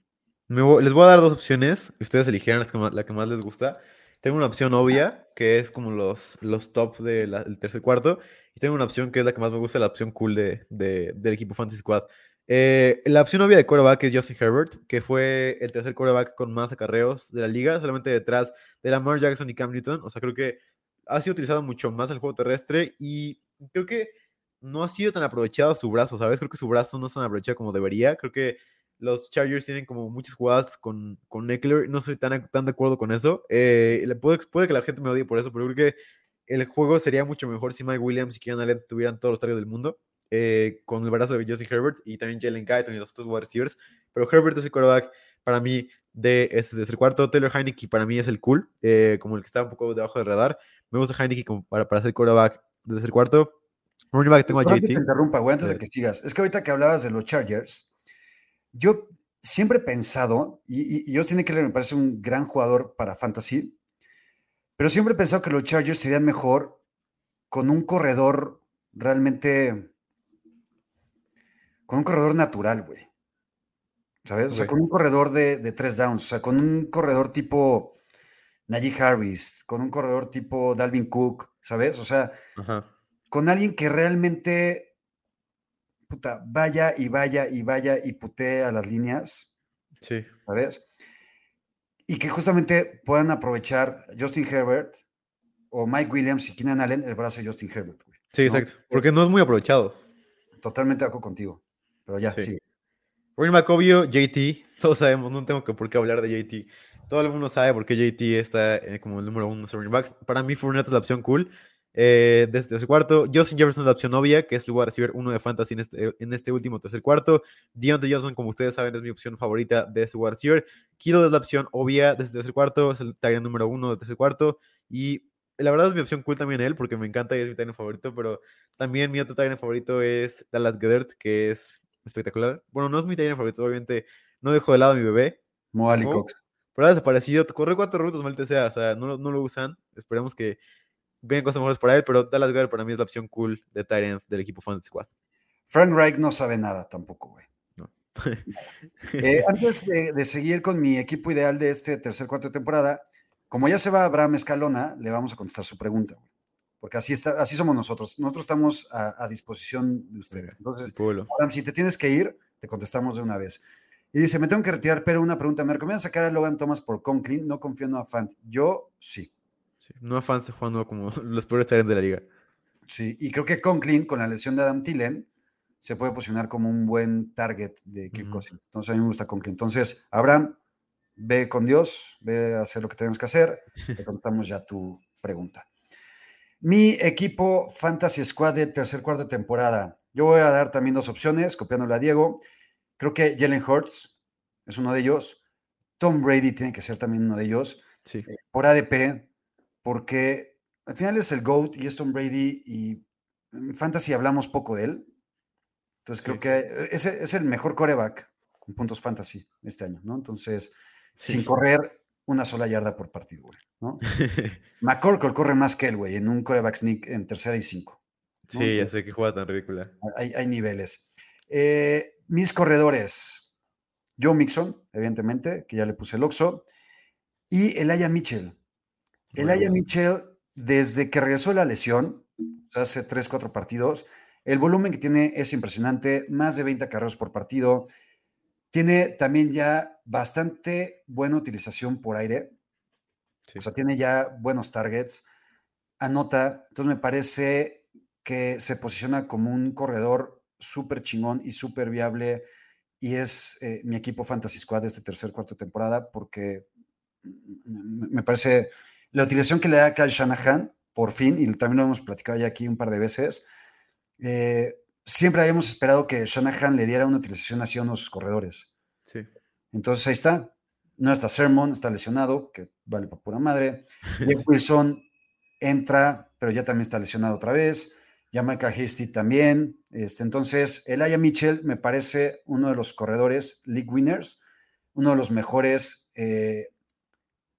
Voy- les voy a dar dos opciones. Ustedes eligieran las que más- la que más les gusta. Tengo una opción obvia, que es como los, los top de del tercer cuarto. Y tengo una opción que es la que más me gusta, la opción cool de, de- del equipo Fantasy Squad. Eh, la opción obvia de quarterback es Justin Herbert, que fue el tercer quarterback con más acarreos de la liga, solamente detrás de Lamar Jackson y Cam Newton. O sea, creo que ha sido utilizado mucho más el juego terrestre y creo que no ha sido tan aprovechado su brazo, ¿sabes? Creo que su brazo no es tan aprovechado como debería. Creo que los Chargers tienen como muchas jugadas con, con Eckler. No soy tan, tan de acuerdo con eso. Eh, puede, que la gente me odie por eso, pero creo que el juego sería mucho mejor si Mike Williams y Keenan Allen tuvieran todos los targets del mundo. Eh, con el brazo de Justin Herbert y también Jalen Guyton y los otros wide receivers. Pero Herbert es el quarterback para mí de este tercer cuarto. Taylor Heineke para mí es el cool, eh, como el que está un poco debajo del radar. Me gusta Heineke como para, para ser quarterback de tercer cuarto. Running back tengo a que te JT. interrumpa, güey, antes de Dale. que sigas. Es que ahorita que hablabas de los Chargers, yo siempre he pensado, y, y, y Austin Eckler me parece un gran jugador para fantasy, pero siempre he pensado que los Chargers serían mejor con un corredor realmente, con un corredor natural, güey. ¿Sabes? O sea, con un corredor de, de tres downs, o sea, con un corredor tipo Najee Harris, con un corredor tipo Dalvin Cook, ¿sabes? O sea, Ajá. con alguien que realmente puta, vaya y vaya y vaya y putee a las líneas, Sí. ¿sabes? Y que justamente puedan aprovechar Justin Herbert o Mike Williams y Keenan Allen el brazo de Justin Herbert, güey. Sí, ¿no? exacto. Porque no es muy aprovechado. Totalmente de acuerdo contigo. Pero ya, Sí. sí. Ronnie Macobio, JT, todos sabemos, no tengo que por qué hablar de JT. Todo el mundo sabe por qué JT está eh, como el número uno de running backs. Para mí, Fournette es la opción cool. Eh, desde ese cuarto, Justin Jefferson es la opción obvia, que es lugar de recibir uno de fantasy en este, en este último tercer cuarto. Deontay Johnson, como ustedes saben, es mi opción favorita de ese wide receiver. Kittle es la opción obvia desde el tercer cuarto, es el tight número uno del tercer cuarto. Y la verdad es mi opción cool también él, porque me encanta y es mi end favorito, pero también mi otro end favorito es Dallas Goddard, que es espectacular. Bueno, no es mi end favorito, obviamente no dejo de lado a mi bebé, Mo Ali ¿no? Cox. pero ha desaparecido. Corre cuatro rutas, maldita sea. O sea, no, lo- no lo usan. Esperemos que vean cosas mejores para él. Pero Dallas Goddard para mí es la opción cool de end del equipo Fantasy Squad. Frank Reich no sabe nada tampoco, güey. No. Eh, antes de, de seguir con mi equipo ideal de este tercer cuarto de temporada, como ya se va Abraham Escalona, le vamos a contestar su pregunta, güey. Porque así, está, así somos nosotros. Nosotros estamos a, a disposición de ustedes. Entonces. Abraham, si te tienes que ir, te contestamos de una vez. Y dice, me tengo que retirar, pero una pregunta. ¿Me recomiendan sacar a Logan Thomas por Conklin? No confío en Noah Fant. Yo sí. Sí, No afans jugando como los peores ends de la liga. Sí, y creo que Conklin, con la lesión de Adam Thielen, se puede posicionar como un buen target de Kirk. Cousins. Entonces, a mí me gusta Conklin. Entonces, Abraham, ve con Dios, ve a hacer lo que tengas que hacer. Te contamos ya tu pregunta. Mi equipo Fantasy Squad de tercer cuarto de temporada. Yo voy a dar también dos opciones, copiándole a Diego. Creo que Jalen Hurts es uno de ellos. Tom Brady tiene que ser también uno de ellos Sí. por ADP, porque al final es el GOAT y es Tom Brady y en Fantasy hablamos poco de él. Entonces creo Sí. que es, es el mejor coreback en puntos Fantasy este año, ¿no? Entonces, Sí. sin correr una sola yarda por partido, güey, ¿no? McCorkle corre más que él, güey, en un coreback sneak en tercera y cinco. ¿no? sí, ya sé que juega tan ridícula. Hay, hay niveles. Eh, mis corredores, Joe Mixon, evidentemente, que ya le puse el Oxo, y Elijah Mitchell. Elijah voz. Mitchell, desde que regresó la lesión, hace 3, 4 partidos, el volumen que tiene es impresionante, más de 20 carreras por partido. Tiene también ya bastante buena utilización por aire, Sí. o sea, tiene ya buenos targets, anota, entonces me parece que se posiciona como un corredor súper chingón y súper viable y es eh, mi equipo Fantasy Squad de este tercer, cuarto temporada porque me me parece la utilización que le da Kyle Shanahan, por fin, y también lo hemos platicado ya aquí un par de veces, eh, siempre habíamos esperado que Shanahan le diera una utilización así a unos corredores. Sí. Entonces ahí está. No está Sermon, está lesionado, que vale para pura madre. Jeff Wilson entra, pero ya también está lesionado otra vez. Jamaica Hasty también. Este, entonces, Elijah Mitchell me parece uno de los corredores league winners, uno de los mejores eh,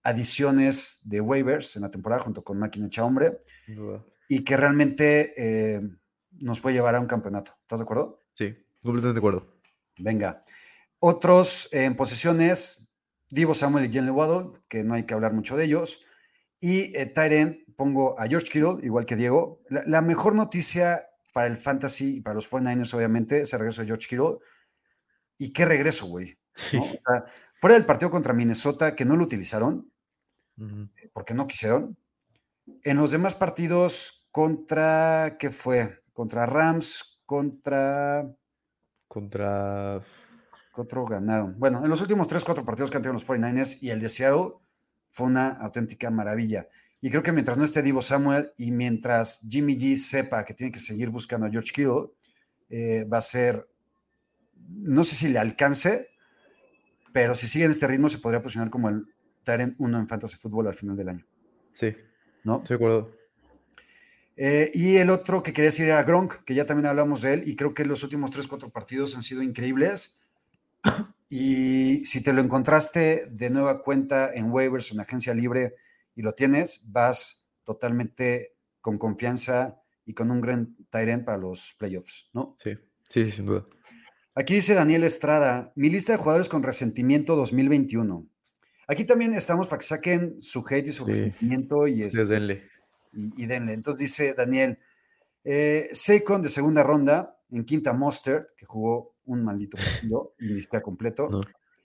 adiciones de waivers en la temporada junto con Máquina Hecha Hombre y que realmente eh, nos puede llevar a un campeonato. ¿Estás de acuerdo? Sí, completamente de acuerdo. Venga. Otros eh, en posesiones, Divo Samuel y Jalen Waddle, que no hay que hablar mucho de ellos. Y eh, Tyrant, pongo a George Kittle, igual que Diego. La, la mejor noticia para el Fantasy y para los 49ers, obviamente, es el regreso de George Kittle. Y qué regreso, güey. Sí. ¿no? O sea, fuera del partido contra Minnesota, que no lo utilizaron, porque no quisieron. En los demás partidos, contra, ¿qué fue? Contra Rams, contra... Contra. ¿Qué otro ganaron? Bueno, en los últimos 3, 4 partidos que han tenido los 49ers y el de Seattle fue una auténtica maravilla. Y creo que mientras no esté Divo Samuel y mientras Jimmy G sepa que tiene que seguir buscando a George Kittle, eh, va a ser, no sé si le alcance, pero si sigue en este ritmo se podría posicionar como el Tyrant 1 en Fantasy Football al final del año, Sí, ¿no? estoy de acuerdo. Eh, y el otro que quería decir era Gronk, que ya también hablamos de él, y creo que los últimos 3, 4 partidos han sido increíbles. Y si te lo encontraste de nueva cuenta en waivers, en agencia libre, y lo tienes, vas totalmente con confianza y con un gran tight para los playoffs, ¿no? Sí, sí, sí, sin duda. Aquí dice Daniel Estrada, mi lista de jugadores con resentimiento 2021. Aquí también estamos para que saquen su hate y su Sí. resentimiento y, Ustedes este, denle. Y, y denle. Entonces dice Daniel, eh, Saquon de segunda ronda, en quinta Monster, que jugó un maldito partido y ni completo. No.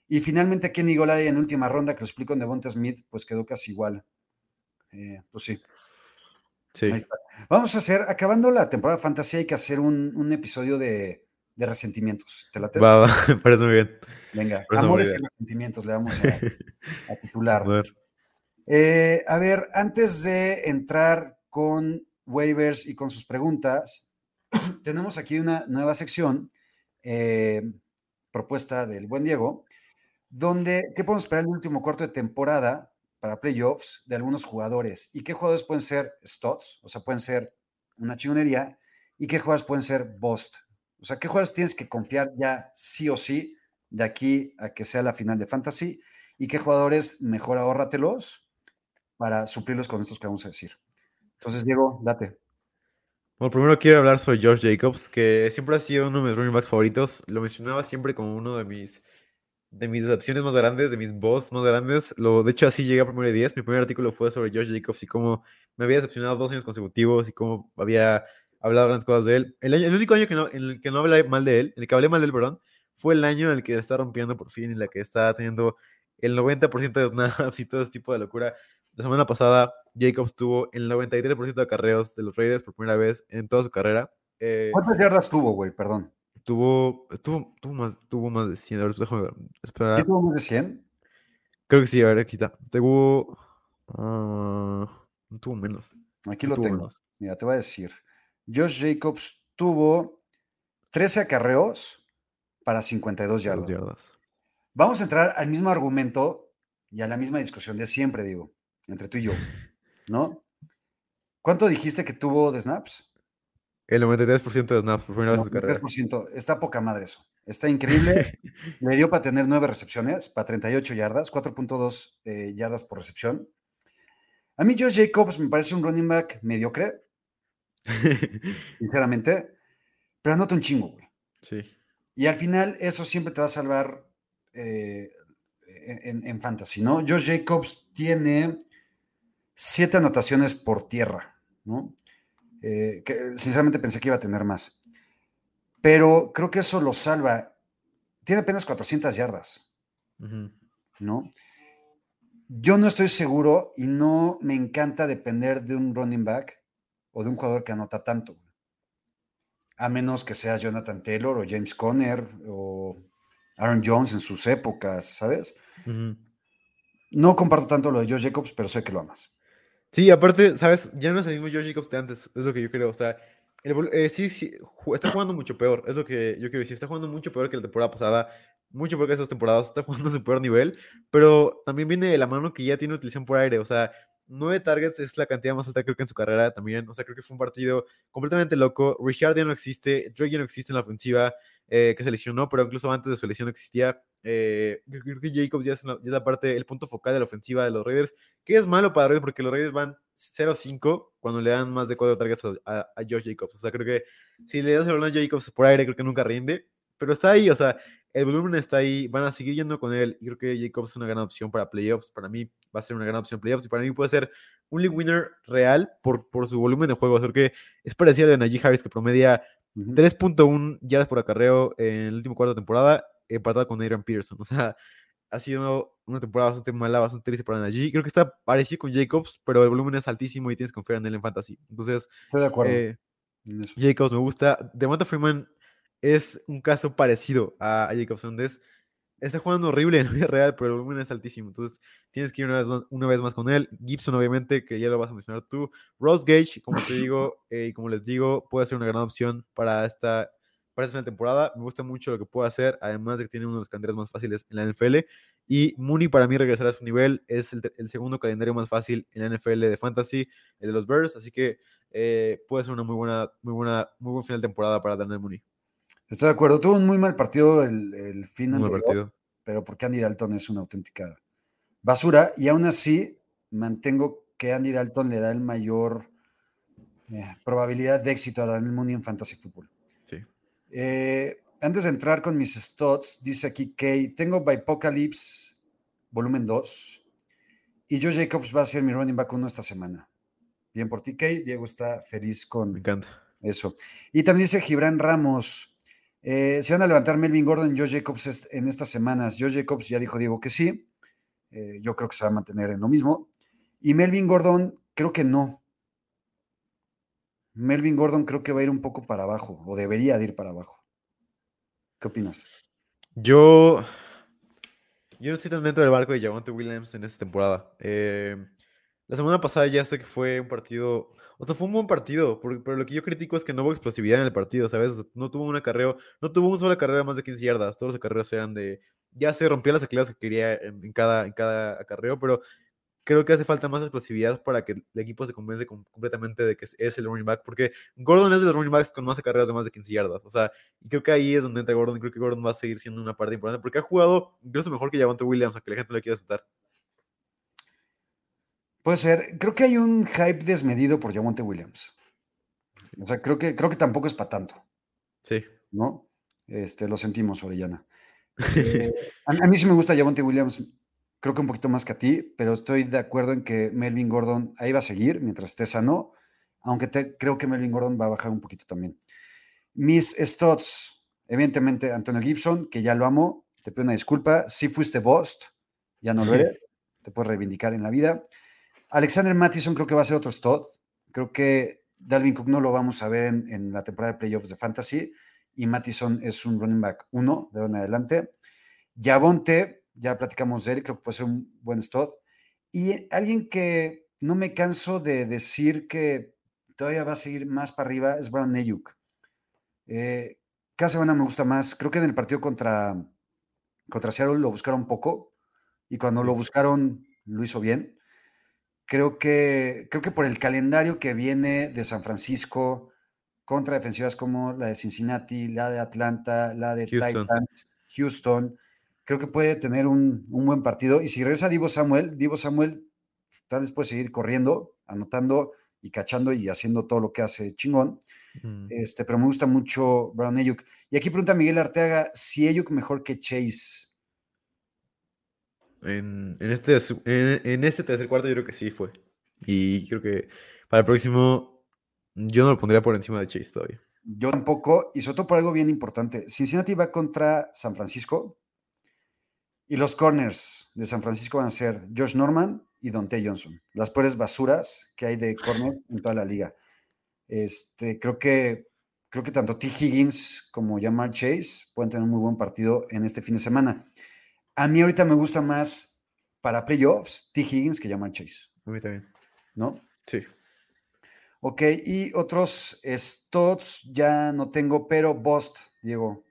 Y finalmente Kenny Golade en última ronda, que lo explico en Devonta Smith, pues quedó casi igual. Eh, pues sí. Sí. Vamos a hacer, acabando la temporada fantasy, hay que hacer un, un episodio de, de resentimientos. ¿Te la Va, va, me parece muy bien. Venga, Parece amores y resentimientos le vamos a, a titular. A ver. Eh, a ver, antes de entrar con waivers y con sus preguntas, tenemos aquí una nueva sección eh, propuesta del buen Diego, donde, ¿qué podemos esperar el último cuarto de temporada para playoffs de algunos jugadores? ¿Y qué jugadores pueden ser studs? O sea, pueden ser una chingonería. ¿Y qué jugadores pueden ser bust? O sea, ¿qué jugadores tienes que confiar ya sí o sí de aquí a que sea la final de fantasy? ¿Y qué jugadores mejor ahórratelos para suplirlos con estos que vamos a decir? Entonces, Diego, date. Bueno, primero quiero hablar sobre Josh Jacobs, que siempre ha sido uno de mis running backs favoritos. Lo mencionaba siempre como uno de mis, de mis decepciones más grandes, de mis boss más grandes. Lo, de hecho, así llegué a primero de 10. Mi primer artículo fue sobre Josh Jacobs y cómo me había decepcionado dos años consecutivos y cómo había hablado grandes cosas de él. El, año- el único año que no, en el que no hablé mal de él, en el que hablé mal del perdón, fue el año en el que está rompiendo por fin, en el que está teniendo el 90% de snaps y todo ese tipo de locura. La semana pasada, Jacobs tuvo el 93% de acarreos de los Raiders por primera vez en toda su carrera. Eh, ¿Cuántas yardas tuvo, güey? Perdón. tuvo, tuvo, tuvo, más, tuvo más de 100. A ver, déjame ver. Espera. ¿Sí tuvo más de 100? Creo que sí, a ver, aquí está. Tuvo. ah, no tuvo menos. Aquí lo tengo. menos. Mira, te voy a decir. Josh Jacobs tuvo 13 acarreos para 52 Dos yardas. yardas. Vamos a entrar al mismo argumento y a la misma discusión de siempre, digo, entre tú y yo, ¿no? ¿Cuánto dijiste que tuvo de snaps? El 93% de snaps por primera vez en su carrera. 3%. Está poca madre eso. Está increíble. Le dio para tener nueve recepciones, para 38 yardas, 4.2 eh, yardas por recepción. A mí Josh Jacobs me parece un running back mediocre, sinceramente, pero anota un chingo, güey. sí. Y al final eso siempre te va a salvar eh, en, en fantasy, ¿no? Josh Jacobs tiene siete anotaciones por tierra, ¿no? Eh, que sinceramente pensé que iba a tener más. Pero creo que eso lo salva. Tiene apenas 400 yardas. ¿no? Yo no estoy seguro y no me encanta depender de un running back o de un jugador que anota tanto. A menos que sea Jonathan Taylor o James Conner o Aaron Jones en sus épocas, ¿sabes? No comparto tanto lo de Josh Jacobs, pero sé que lo amas. Sí, aparte, ¿sabes? Ya no es el mismo Josh Jacobs de antes, es lo que yo creo. O sea, el eh, sí, sí, está jugando mucho peor, es lo que yo quiero decir. Está jugando mucho peor que la temporada pasada, mucho peor que estas temporadas, está jugando a su peor nivel, pero también viene de la mano que ya tiene utilización por aire. O sea, nueve targets es la cantidad más alta creo que en su carrera también. O sea, creo que fue un partido completamente loco. Richard ya no existe, Drake ya no existe en la ofensiva, eh, que se lesionó, pero incluso antes de su lesión existía. Eh, creo que Jacobs ya es, una- ya es la parte, el punto focal de la ofensiva de los Raiders que es malo para Raiders porque los Raiders van 0-5 cuando le dan más de 4 targets a, a- a Josh Jacobs. O sea, creo que si le das el balón a Jacobs por aire, creo que nunca rinde. Pero está ahí, o sea, el volumen está ahí, van a seguir yendo con él. Y creo que Jacobs es una gran opción para playoffs. Para mí va a ser una gran opción playoffs. Y para mí puede ser un league winner real por, por su volumen de juego. Creo que es parecido a Najee Harris, que promedia Ujú. 3.1 yardas por acarreo en el último cuarto de temporada, empatado con Adrian Peterson. O sea, ha sido una temporada bastante mala, bastante triste para Najee. Creo que está parecido con Jacobs, pero el volumen es altísimo y tienes que confiar en él en fantasy. Entonces, Estoy de acuerdo eh. Jacobs me gusta. Devonta Freeman es un caso parecido a, a Jacobs, donde es- está jugando horrible en la vida real, pero el volumen es altísimo. Entonces, tienes que ir una vez más, una vez más con él. Gibson, obviamente, que ya lo vas a mencionar tú. Ross Gage, como te digo, eh, y como les digo, puede ser una gran opción para esta, para esta temporada. Me gusta mucho lo que puede hacer, además de que tiene uno de los calendarios más fáciles en la NFL. Y Mooney, para mí, regresar a su nivel. Es el, segundo calendario más fácil en la NFL de Fantasy, el de los Bears. Así que eh, puede ser una muy buena, muy buena, muy buen final de temporada para Daniel Mooney. Estoy de acuerdo. Tuvo un muy mal partido el, el fin Muy anterior, partido. pero porque Andy Dalton es una auténtica basura. Y aún así, mantengo que Andy Dalton le da el mayor eh, probabilidad de éxito a Daniel Mooney en Fantasy Football. Eh, antes de entrar con mis studs, dice aquí que tengo Bipocalypse volumen 2 y Joe Jacobs va a ser mi running back 1 esta semana. Bien por ti, Kay. Diego está feliz Me con encanta. eso. Y también dice Gibran Ramos, eh, se van a levantar Melvin Gordon y Joe Jacobs en estas semanas. Joe Jacobs ya dijo Diego que sí. Eh, yo creo que se va a mantener en lo mismo. Y Melvin Gordon, creo que no. Melvin Gordon creo que va a ir un poco para abajo, o debería de ir para abajo. ¿Qué opinas? Yo. Yo no estoy tan dentro del barco de Javonte Williams en esta temporada. Eh, la semana pasada ya sé que fue un partido. O sea, fue un buen partido, pero lo que yo critico es que no hubo explosividad en el partido, ¿sabes? No tuvo una carrera, no tuvo una sola carrera más de 15 yardas. Todas las carreras eran de. Ya se rompía las acleras que quería en cada, en cada acarreo, pero creo que hace falta más explosividad para que el equipo se convence com- completamente de que es, el running back, porque Gordon es de los running backs con más carreras de más de 15 yardas. O sea, y creo que ahí es donde entra Gordon. Creo que Gordon va a seguir siendo una parte importante, porque ha jugado incluso mejor que Javonte Williams, aunque la gente no le quiera aceptar. Puede ser. Creo que hay un hype desmedido por Javonte Williams. O sea, creo que, creo que tampoco es para tanto, Sí. ¿no? Este, lo sentimos, Orellana. Eh, a, a mí sí me gusta Javonte Williams, creo que un poquito más que a ti, pero estoy de acuerdo en que Melvin Gordon ahí va a seguir mientras esté sano, aunque te- creo que Melvin Gordon va a bajar un poquito también. Mis studs, evidentemente Antonio Gibson, que ya lo amo, te pido una disculpa, si fuiste Bost, ya no lo eres, te puedes reivindicar en la vida. Alexander Mattison creo que va a ser otro stud, creo que Dalvin Cook no lo vamos a ver en, en la temporada de playoffs de Fantasy, y Mattison es un running back uno de ahora en adelante. Yavonte, ya platicamos de él, creo que puede ser un buen stud. Y alguien que no me canso de decir que todavía va a seguir más para arriba es Brown Nayuk. Eh, cada semana me gusta más. Creo que en el partido contra, contra Seattle lo buscaron poco y cuando lo buscaron lo hizo bien. Creo que, creo que por el calendario que viene de San Francisco contra defensivas como la de Cincinnati, la de Atlanta, la de Houston. Titans, Houston, creo que puede tener un, un buen partido. Y si regresa Divo Samuel, Divo Samuel tal vez puede seguir corriendo, anotando y cachando y haciendo todo lo que hace chingón. Mm. Este, pero me gusta mucho Brown Ayuk. Y aquí pregunta Miguel Arteaga si Ayuk mejor que Chase. En, en este, en, en este tercer cuarto yo creo que sí fue. Y creo que para el próximo yo no lo pondría por encima de Chase todavía. Yo tampoco, y sobre todo por algo bien importante. Cincinnati va contra San Francisco y los corners de San Francisco van a ser Josh Norman y Dante Johnson, las peores basuras que hay de corner en toda la liga. Este, creo que creo que tanto T. Higgins como Jamar Chase pueden tener un muy buen partido en este fin de semana. A mí ahorita me gusta más para playoffs T. Higgins que Jamar Chase, A mí también. ¿no? Sí. Ok, y otros studs ya no tengo, pero Bust, Diego.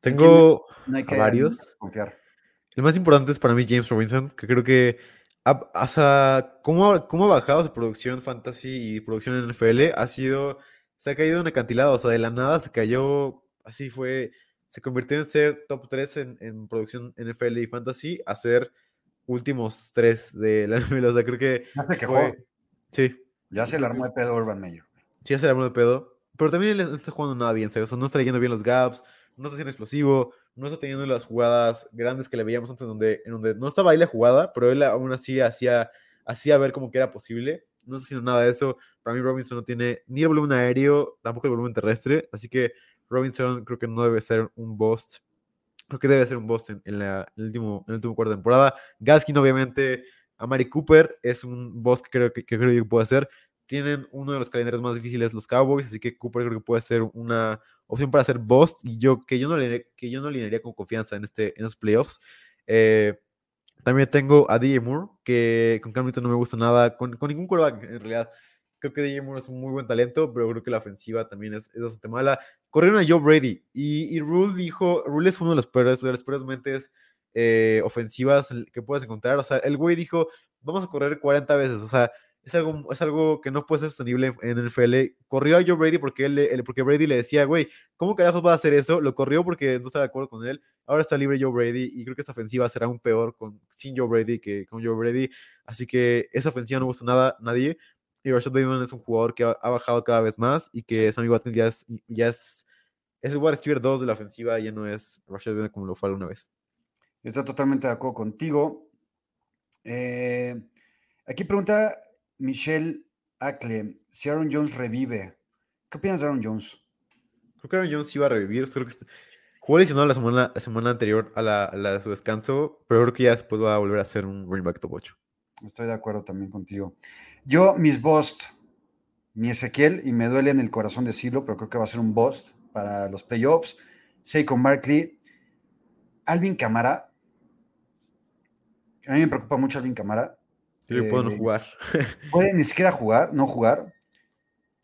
Tengo a varios. confiar. El más importante es para mí James Robinson, que creo que ha- o sea, cómo, cómo ha bajado su producción fantasy y producción en NFL ha sido, se ha caído en acantilado, o sea, de la nada se cayó, así fue, se convirtió en ser top 3 en, en producción NFL y fantasy a ser últimos 3 de la NFL, o sea, creo que Ya se quejó. fue, sí, Ya se le armó el pedo Urban Meyer. Sí, ya se le armó de pedo. Pero también él está jugando nada bien. O sea, no está leyendo bien los gaps, no está siendo explosivo, no está teniendo las jugadas grandes que le veíamos antes, donde, en donde no estaba ahí la jugada, pero él aún así hacía, hacía ver como que era posible. No está haciendo nada de eso. Para mí, Robinson no tiene ni el volumen aéreo, tampoco el volumen terrestre. Así que Robinson creo que no debe ser un bust. Creo que debe ser un bust en, en la- en el, último, en el último cuarto de temporada. Gaskin, obviamente, a Mari Cooper es un bust que creo que creo que puede ser tienen uno de los calendarios más difíciles los Cowboys, así que Cooper creo que puede ser una opción para hacer bust y yo que yo no le que yo no alinearía con confianza en este en los playoffs. Eh, también tengo a DJ Moore, que con Cam Newton no me gusta nada, con, con ningún quarterback en realidad. Creo que DJ Moore es un muy buen talento, pero creo que la ofensiva también es, bastante mala. Corrieron a Joe Brady y, y Rule dijo, Rule es uno de los peores, de las peores mentes eh, ofensivas que puedes encontrar. O sea, el güey dijo, vamos a correr 40 veces. O sea, es algo, es algo que no puede ser sostenible en el NFL. Corrió a Joe Brady porque, él, porque Brady le decía, güey, ¿cómo carajos va a hacer eso? Lo corrió porque no estaba de acuerdo con él. Ahora está libre Joe Brady y creo que esta ofensiva será aún peor con, sin Joe Brady que con Joe Brady. Así que esa ofensiva no gusta nada a nadie. Y Rashad Bateman es un jugador que ha, ha bajado cada vez más y que Sammy Watkins ya es, ya es, es el wide receiver 2 de la ofensiva, ya no es Rashad Bateman como lo fue alguna vez. Estoy totalmente de acuerdo contigo. Eh, aquí pregunta Michelle Acle si Aaron Jones revive. ¿Qué opinas de Aaron Jones? Creo que Aaron Jones iba a revivir. Creo que jugó lesionado la semana, la semana anterior a la, a la de su descanso, pero creo que ya después va a volver a ser un running back top 8. Estoy de acuerdo también contigo. Yo, mis bust. mi Ezequiel, y me duele en el corazón decirlo, pero creo que va a ser un bust para los playoffs. Saquon Barkley, Alvin Camara. A mí me preocupa mucho Alvin Camara. No Eh, jugar. Puede ni siquiera jugar, no jugar.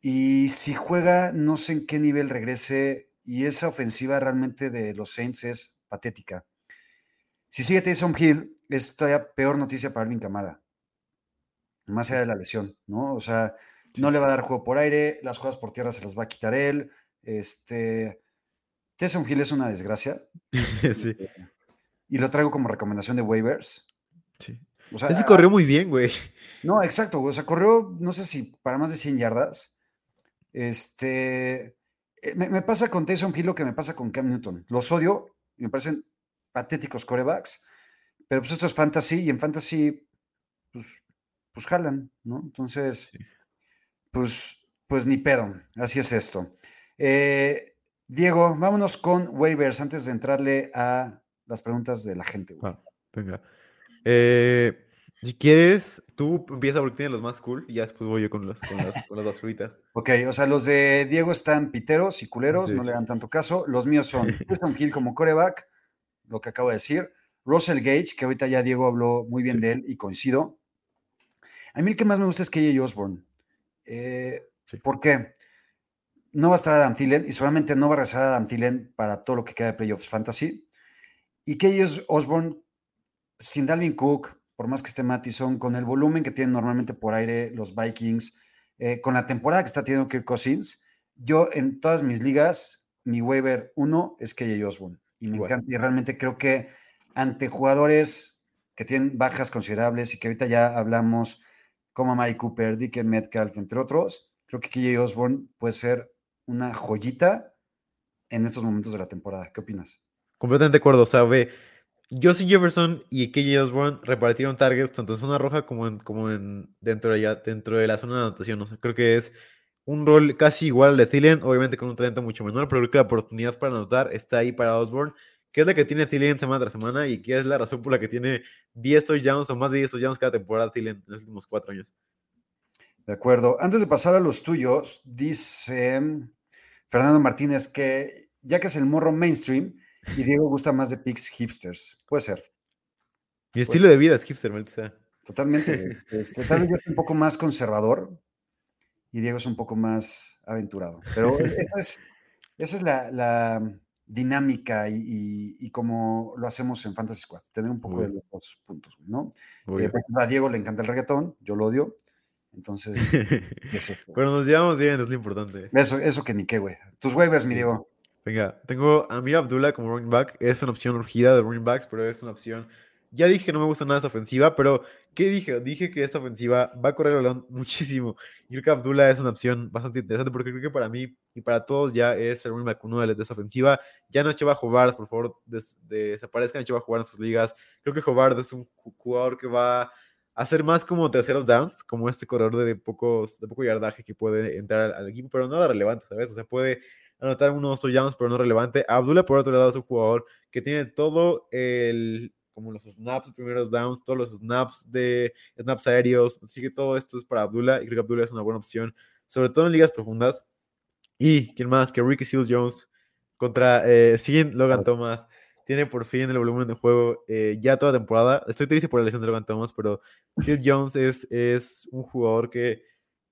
Y si juega, no sé en qué nivel regrese. Y esa ofensiva realmente de los Saints es patética. Si sigue Taysom Hill, es todavía peor noticia para Alvin Camara. Más allá de la lesión, ¿no? O sea, no le va a dar juego por aire, las jugadas por tierra se las va a quitar él. Este. Taysom Hill es una desgracia. sí, Y lo traigo como recomendación de waivers. sí. O sea, Ese corrió muy bien, güey. No, exacto, güey. O sea, corrió, no sé si para más de 100 yardas. Este. eh, Me, me pasa con Taysom Hill lo que me pasa con Cam Newton. Los odio y me parecen patéticos corebacks. Pero pues esto es fantasy y en fantasy, pues, pues jalan, ¿no? Entonces, Sí. pues, pues ni pedo. Así es esto. Eh, Diego, vámonos con waivers antes de entrarle a las preguntas de la gente. Va, venga. Eh, si quieres, tú empieza porque tienes los más cool y ya después voy yo con, los, con, las, con las basuritas. Ok, o sea, los de Diego están piteros y culeros, Sí, no sí. le dan tanto caso. Los míos son Taysom Hill como coreback, lo que acabo de decir. Russell Gage, que ahorita ya Diego habló muy bien Sí. de él y coincido. A mí el que más me gusta es KJ Osborne. Eh. ¿Por qué? No va a estar Adam Thielen y seguramente no va a regresar Adam Thielen para todo lo que queda de Playoffs Fantasy. Y KJ Osborne, sin Dalvin Cook, por más que esté Mattison, con el volumen que tienen normalmente por aire los Vikings, eh, con la temporada que está teniendo Kirk Cousins, yo en todas mis ligas, mi waiver 1 es KJ Osborne. Y me encanta. Y realmente creo que ante jugadores que tienen bajas considerables y que ahorita ya hablamos, como Mari Cooper, Dicken Metcalf, entre otros, creo que KJ Osborne puede ser una joyita en estos momentos de la temporada. ¿Qué opinas? Completamente de acuerdo. O sea, ve, Justin Jefferson y KJ Osborne repartieron targets tanto en zona roja como en, como en dentro, de, dentro de la zona de anotación. Creo que es un rol casi igual al de Thielen, obviamente con un talento mucho menor, pero creo que la oportunidad para anotar está ahí para Osborne, que es la que tiene Thielen semana tras semana y que es la razón por la que tiene 10 touchdowns o más de 10 touchdowns cada temporada Thielen en los últimos cuatro años. De acuerdo. Antes de pasar a los tuyos, dice Fernando Martínez que ya que es el morro mainstream y Diego gusta más de pics hipsters. Puede ser, Mi estilo de vida es hipster, maldita totalmente. Este, tal vez yo soy un poco más conservador y Diego es un poco más aventurado. Pero es- esa es, esa es la, la dinámica y, y- y como lo hacemos en Fantasy Squad, tener un poco Muy de los dos puntos, ¿no? Eh, a Diego le encanta el reggaetón, yo lo odio. Entonces, Pero nos llevamos bien, es lo importante. eso, eso que ni qué, güey. Tus waivers, mi. Diego. Venga, tengo a Amir Abdullah como running back. Es una opción urgida de running backs, pero es una opción. Ya dije que no me gusta nada esa ofensiva, pero ¿qué dije? Dije que esta ofensiva va a correr el balón muchísimo. Y creo que Abdullah es una opción bastante interesante porque creo que para mí y para todos ya es el running back uno de, de esa ofensiva. Ya no es Cheva Hobart, por favor, des- desaparezcan Cheva Hobart en sus ligas. Creo que Hobart es un ju- jugador que va a hacer más como terceros downs, como este corredor de pocos, de poco yardaje que puede entrar al equipo, pero nada relevante, ¿sabes? O sea, puede anotar unos touchdowns, pero no relevante. Abdullah, por otro lado, es un jugador que tiene todo el, como los snaps, primeros downs, todos los snaps de snaps aéreos, así que todo esto es para Abdullah, y creo que Abdullah es una buena opción, sobre todo en ligas profundas. Y, ¿quién más? Que Ricky Seals Jones contra eh, sin Logan Thomas. Tiene por fin el volumen de juego eh, ya toda temporada. Estoy triste por la lesión de Logan Thomas, pero Seals Jones es, es un jugador que,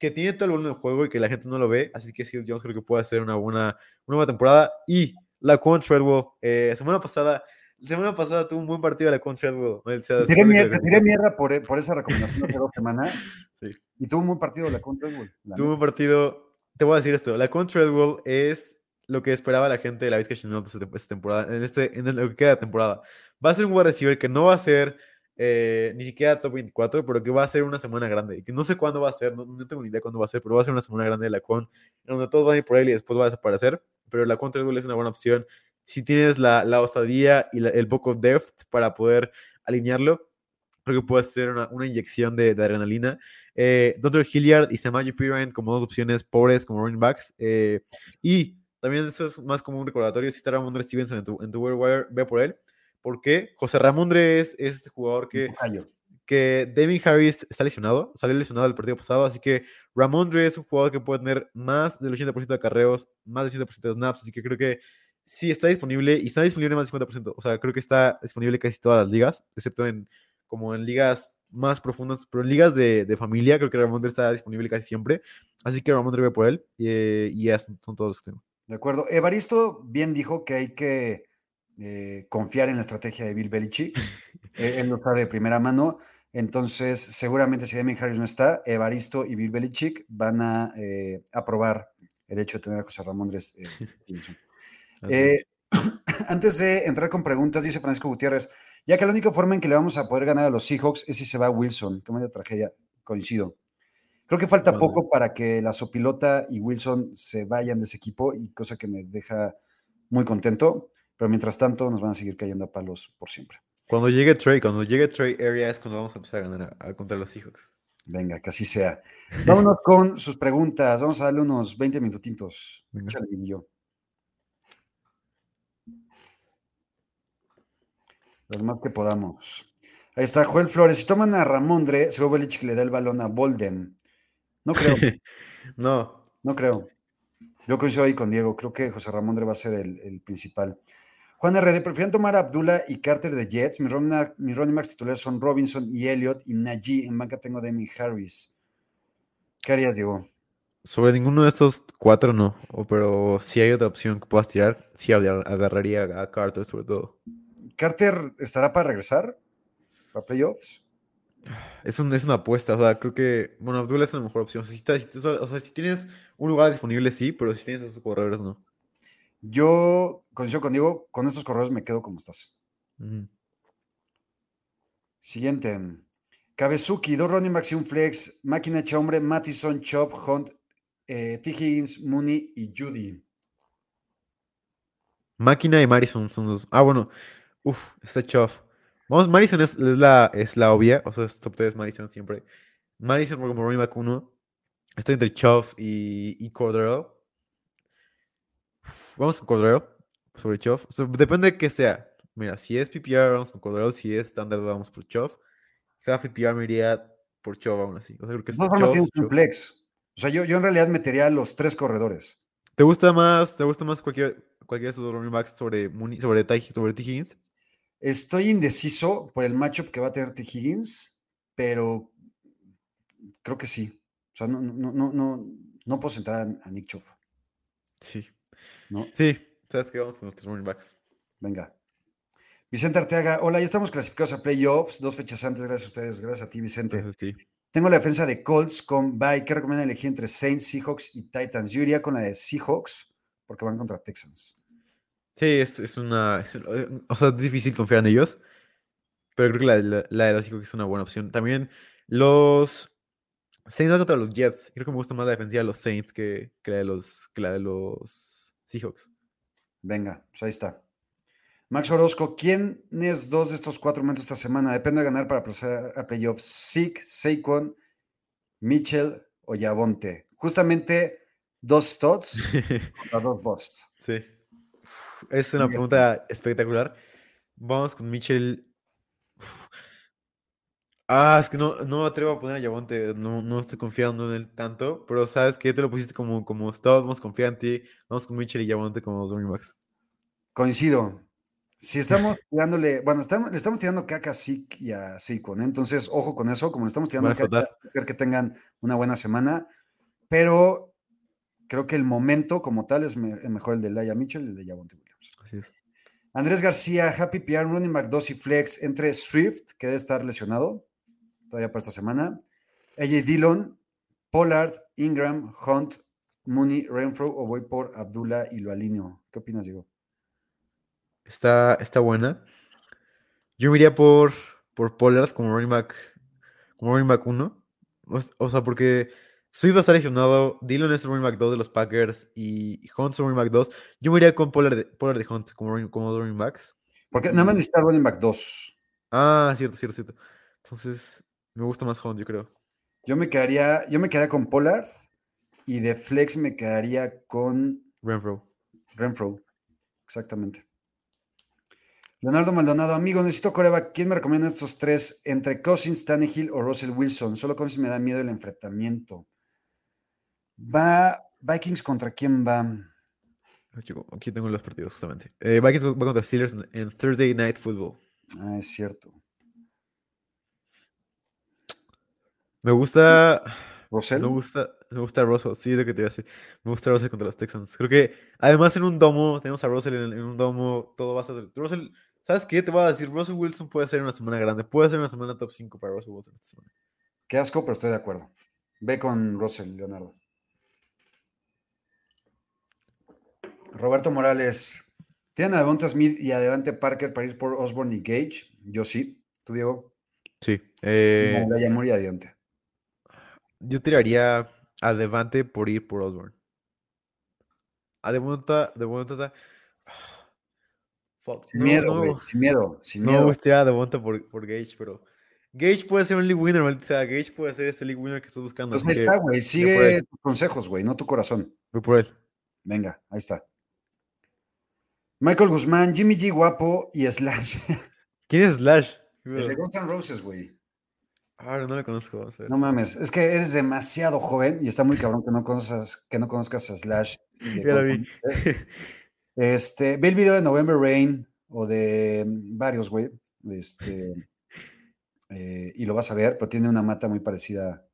que tiene todo el volumen de juego y que la gente no lo ve. Así que Seals Jones creo que puede hacer una buena, una buena temporada. Y la Quan Treadwell, eh, semana pasada, la semana pasada tuvo un buen partido la Quan Treadwell. O sea, Te tiré de mierda, te por, por esa recomendación hace dos semanas. Sí. Y tuvo un buen partido la contra güey. la Tuvo un partido. Te voy a decir esto: la Con Treadwell es lo que esperaba la gente de la Vizca Chanel esta, temporada, en, este, en lo que queda de temporada. Va a ser un wide receiver que no va a ser eh, ni siquiera top 24, pero que va a ser una semana grande. Que no sé cuándo va a ser, no, tengo ni idea cuándo va a ser, pero va a ser una semana grande de la Con, donde todos van a ir por él y después va a desaparecer. Pero la Con Treadwell es una buena opción. Si tienes la, la osadía y el poco depth para poder alinearlo, creo que puede ser una, una inyección de, adrenalina. Eh, Dr. Hilliard y Samaji Piran como dos opciones pobres como running backs. eh, y también eso es más como un recordatorio. Si está Ramondre Stevenson en tu, en tu wire, ve por él. Porque José Ramondre es, es este jugador que, que Devin Harris está lesionado, salió lesionado el partido pasado, así que Ramondre es un jugador que puede tener más del 80% de carreos, más del 100% de snaps, así que creo que sí está disponible y está disponible más del 50%. O sea, creo que está disponible casi todas las ligas, excepto en como en ligas más profundas, pero en ligas de, de familia creo que Ramondre está disponible casi siempre. Así que Ramondre ve por él eh, y ya son todos los tengo. De acuerdo. Evaristo bien dijo que hay que eh, confiar en la estrategia de Bill Belichick. Eh, él lo sabe de primera mano. Entonces, seguramente si Damien Harris no está, Evaristo y Bill Belichick van a eh, aprobar el hecho de tener a José Ramondres. Eh, antes de entrar con preguntas, dice Francisco Gutiérrez, ya que la única forma en que le vamos a poder ganar a los Seahawks es si se va Wilson. Qué tragedia, coincido. Creo que falta poco para que la Sopilota y Wilson se vayan de ese equipo, y cosa que me deja muy contento. Pero mientras tanto, nos van a seguir cayendo a palos por siempre. Cuando llegue Trey, cuando llegue Trey Area es cuando vamos a empezar a ganar a, a contra los Seahawks. Venga, que así sea. Vámonos con sus preguntas. Vamos a darle unos 20 minutitos. Échale, Guillo. Los más que podamos. Ahí está Joel Flores. Si toman a Ramondre, seguro Belichick le da el balón a Bolden. No creo, no, no creo. Yo coincido ahí con Diego. Creo que José Ramondre va a ser el, el principal. Juan RD, prefieren tomar a Abdullah y Carter de Jets. Mis running, mis running backs titulares son Robinson y Elliott y Najee. En banca tengo Demi Harris. ¿Qué harías, Diego? sobre ninguno de estos cuatro no. Pero si hay otra opción que puedas tirar, sí agar- agarraría a Carter sobre todo. ¿Carter estará para regresar? ¿Para playoffs? Es, un- es una apuesta, o sea, creo que, bueno, Abdullah es una mejor opción. O sea, si, o sea, tienes un lugar disponible, sí, pero si tienes esos corredores, no. Yo coincido con Diego, con estos corredores me quedo como estás. Siguiente. Kabezuki, dos running backs y un flex. Máquina hecha hombre, Mattison, Chop, Hunt, eh, T. Higgins, Mooney y Judy. Máquina y Madison son dos. Ah, bueno, uff, está Choff. Vamos, Madison es, es la, es la obvia, o sea, es top 3 Madison siempre. Madison como running back 1. Estoy entre Choff y, y Cordero. Vamos con Cordero sobre Choff. O sea, depende de qué sea. Mira, si es PPR, vamos con Cordero. Si es estándar, vamos por Choff. Half PPR me iría por Choff aún así. O sea, creo que es formas Choff, un Choff. flex. O sea, yo, yo en realidad metería los tres corredores. ¿Te gusta más, te gusta más cualquier, cualquiera de esos running backs sobre, Mooney- sobre, Ty- sobre T. Higgins? Estoy indeciso por el matchup que va a tener T. Higgins, pero creo que sí. O sea, no, no, no, no, no puedo sentar a, a Nick Chop, Sí. ¿No? Sí, sabes que vamos con nuestros running backs. Venga. Vicente Arteaga, hola, ya estamos clasificados a playoffs, dos fechas antes, gracias a ustedes, gracias a ti, Vicente. Tengo la defensa de Colts con Bye. ¿Qué recomiendan elegir entre Saints, Seahawks y Titans? Yo iría con la de Seahawks porque van contra Texans. Sí, es, es una. es- o sea, es difícil confiar en ellos. Pero creo que la, de- la, la de los Seahawks es una buena opción. También los Saints van contra los Jets. Creo que me gusta más la defensiva de los Saints que, que la de los, que la de los Seahawks. Venga, pues ahí está. Max Orozco, ¿quiénes dos de estos cuatro momentos esta semana? Depende de ganar para pasar a playoffs. Zeke, Saquon, Mitchell o Yavonte. Justamente dos Stots contra dos Busts. Sí. Es una pregunta espectacular. Vamos con Mitchell. Uf. Ah, es que no, no me atrevo a poner a Yavonte. No, no estoy confiando en él tanto. Pero sabes que ya te lo pusiste como, como a confiar en ti. Vamos con Mitchell y Yavonte como los running backs. Coincido. Si estamos tirándole, bueno, estamos, le estamos tirando caca a Zeke y a ¿eh? entonces ojo con eso, como le estamos tirando caca, ser que tengan una buena semana, pero creo que el momento como tal es me- mejor el de Laia Mitchell y el de Javonte Williams. Así es. Andrés García, Happy PR, Running Back 2 y Flex entre Swift, que debe estar lesionado todavía para esta semana, AJ Dillon, Pollard, Ingram, Hunt, Mooney, Renfro o voy por Abdullah y lo alineo. ¿Qué opinas, Diego? Está, está buena. Yo me iría por, por Pollard como running back, como running back 1. O, sea, porque a estar lesionado, Dillon es el running back 2 de los Packers y Hunt es el running back 2. Yo me iría con Pollard de, Pollard de Hunt como, running- como running backs. Porque nada más necesita running back 2. Ah, cierto, cierto, cierto. Entonces, me gusta más Hunt, yo creo. Yo me quedaría, yo me quedaría con Pollard y de flex me quedaría con Renfro. Renfro. Exactamente. Leonardo Maldonado, amigo, necesito coreback. ¿Quién me recomienda estos tres? Entre Cousins, Tannehill o Russell Wilson. Solo Cousins me da miedo el enfrentamiento. Va Vikings contra quién va? Ah, chico, Aquí tengo los partidos justamente. Eh, Vikings va contra Steelers en Thursday Night Football. Ah, es cierto. Me gusta. ¿Russell? Me gusta, me gusta Russell, sí, es lo que te iba a decir. Me gusta Russell contra los Texans. Creo que además en un domo, tenemos a Russell en, en un domo, todo va a ser. Russell, ¿sabes qué? Te voy a decir, Russell Wilson puede ser una semana grande, puede ser una semana top 5 para Russell Wilson esta semana. Qué asco, pero estoy de acuerdo. Ve con Russell, Leonardo. Roberto Morales. ¿Tienen a Devonta Smith y adelante Parker para ir por Osborne y Gage? Yo sí. ¿Tú, Diego? Sí. eh, Yamur y adelante. Yo tiraría a Devante por ir por Osborne. A Devonta. Fuck. Sin no, miedo, no, güey. Sin miedo. Sin No me miedo. gustaría a Devonta por, por Gage, pero. Gage puede ser un league winner, maldita sea. Gage puede ser este league winner que estás buscando. Entonces así ahí está, güey. Sigue tus consejos, güey, no tu corazón. Voy por él. Venga, ahí está. Michael Guzmán, Jimmy G guapo y Slash. ¿Quién es Slash? El de Guns N' Roses, güey. Ah, no lo conozco. Vamos a ver. No mames, es que eres demasiado joven y está muy cabrón que no conozcas, que no conozcas a Slash. Ya la vi. Este, ve el video de November Rain o de mm, varios, güey. Este, eh, y lo vas a ver, pero tiene una mata muy parecida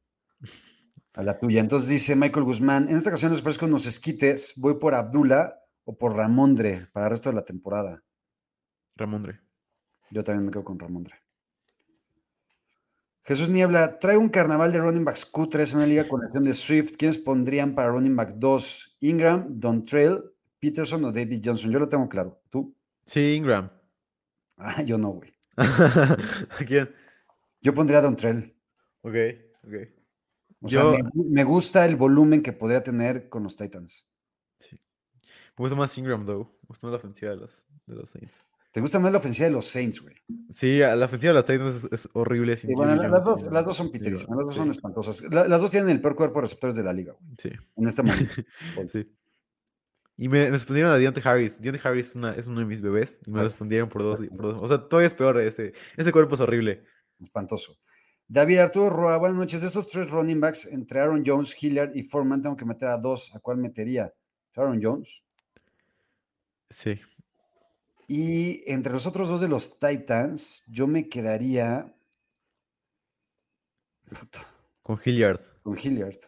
a la tuya. Entonces dice Michael Guzmán, en esta ocasión les ofrezco unos esquites, voy por Abdullah o por Ramondre para el resto de la temporada. Ramondre. Yo también me quedo con Ramondre. Jesús Niebla, trae un carnaval de running backs Q3 en una liga con elección de Swift. ¿Quiénes pondrían para running back 2? Ingram, Dontrell, Peterson o David Johnson. Yo lo tengo claro. ¿Tú? Sí, Ingram. Ah, yo no, güey. ¿Quién? Yo pondría a Dontrell. Ok, ok. O sea, Yo- me, me gusta el volumen que podría tener con los Titans. Me gusta más Ingram, though. Me gusta más la ofensiva de los, de los Saints. ¿Te gusta más la ofensiva de los Saints, güey? Sí, la ofensiva de los Titans es, es horrible. Sí, bueno, las, dos, y- las dos son piterísimas, las dos son sí, espantosas. La- las dos tienen el peor cuerpo de receptores de la liga, güey, Sí, en este momento. sí. Y me, respondieron a Deontay Harris. Deontay Harris es, una, es uno de mis bebés. Y me Exacto, respondieron por dos, por dos. O sea, todavía es peor. Ese, ese cuerpo es horrible. Espantoso. David Arturo Roa, buenas noches. De esos tres running backs, entre Aaron Jones, Hilliard y Foreman, tengo que meter a dos. ¿A cuál metería? Aaron Jones. Sí. Y entre los otros dos de los Titans, yo me quedaría Con Hilliard. con Hilliard.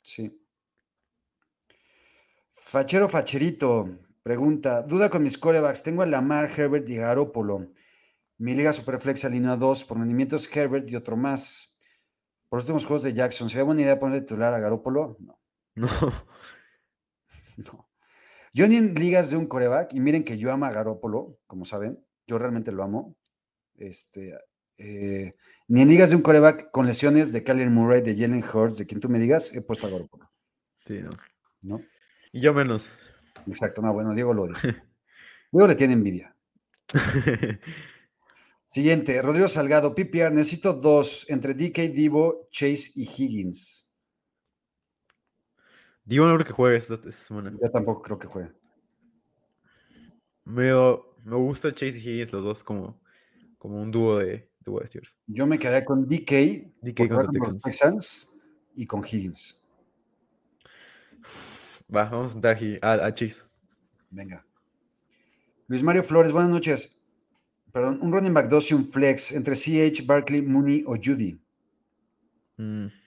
Sí. Fachero Facherito pregunta: Duda con mis corebacks. Tengo a Lamar, Herbert y Garópolo. Mi liga Superflex alineó a dos. Por rendimiento es Herbert y otro más. Por los últimos juegos de Jackson, ¿sería buena idea poner titular a Garópolo? No. no. Yo ni en ligas de un coreback, y miren que yo amo a Garópolo, como saben, yo realmente lo amo. Este, eh, ni en ligas de un coreback con lesiones de Kyler Murray, de Jalen Hurts, de quien tú me digas, he puesto a Garópolo. Sí, no. ¿no? Y yo menos. Exacto, no, bueno, Diego lo odia. Diego le tiene envidia. Siguiente, Rodrigo Salgado, PPR, necesito dos entre DK, Divo, Chase y Higgins. Digo no creo que juegue esta, esta semana. Yo tampoco creo que juegue. Me, me gusta Chase y Higgins, los dos, como, como un dúo de, de receivers. Yo me quedaría con DK, DK con Texans. Texans y con Higgins. Va, vamos a entrar aquí a, a Chase. Venga. Luis Mario Flores, buenas noches. Perdón, un running back 2 y un flex entre CH, Barkley, Mooney o Judy. Mm.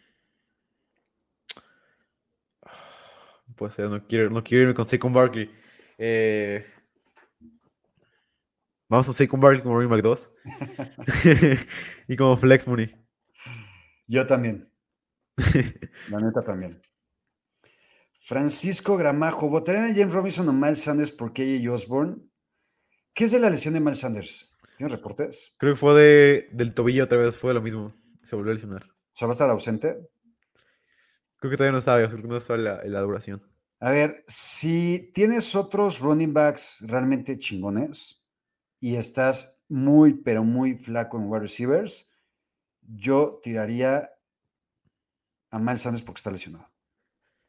Pues no quiero, no quiero irme con Saquon Barkley. Eh, vamos a Saquon Barkley como running back 2. y como flex money. Yo también. La neta también. Francisco Gramajo, ¿votarían a James Robinson o Miles Sanders por KJ Osborne? ¿Qué es de la lesión de Miles Sanders? ¿Tienes reportes? Creo que fue de, del tobillo otra vez, fue lo mismo. Se volvió a lesionar. O sea, va a estar ausente. Creo que todavía no sabe, creo que no sabe la, la duración. A ver, si tienes otros running backs realmente chingones y estás muy, pero muy flaco en wide receivers, yo tiraría a Miles Sanders porque está lesionado.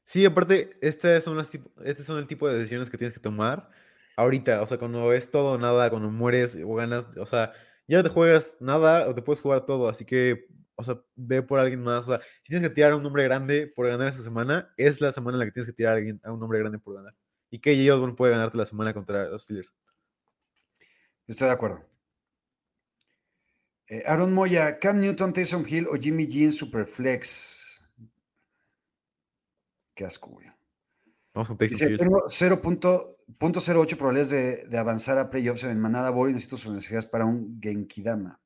Sí, aparte, estas son las este son el tipo de decisiones que tienes que tomar ahorita, o sea, cuando es todo o nada, cuando mueres o ganas, o sea, ya no te juegas nada o te puedes jugar todo, así que, o sea, ve por alguien más. O sea, si tienes que tirar a un nombre grande por ganar esta semana, es la semana en la que tienes que tirar a, alguien, a un nombre grande por ganar. Y que Osborne puede ganarte la semana contra los Steelers. Estoy de acuerdo. Eh, Aaron Moya, Cam Newton, Taysom Hill o Jimmy Jean Superflex. Qué asco, güey. Dice, tengo 0.08 probabilidades de, de avanzar a playoffs en el Manada Bowl y necesito sus energías para un Genkidama.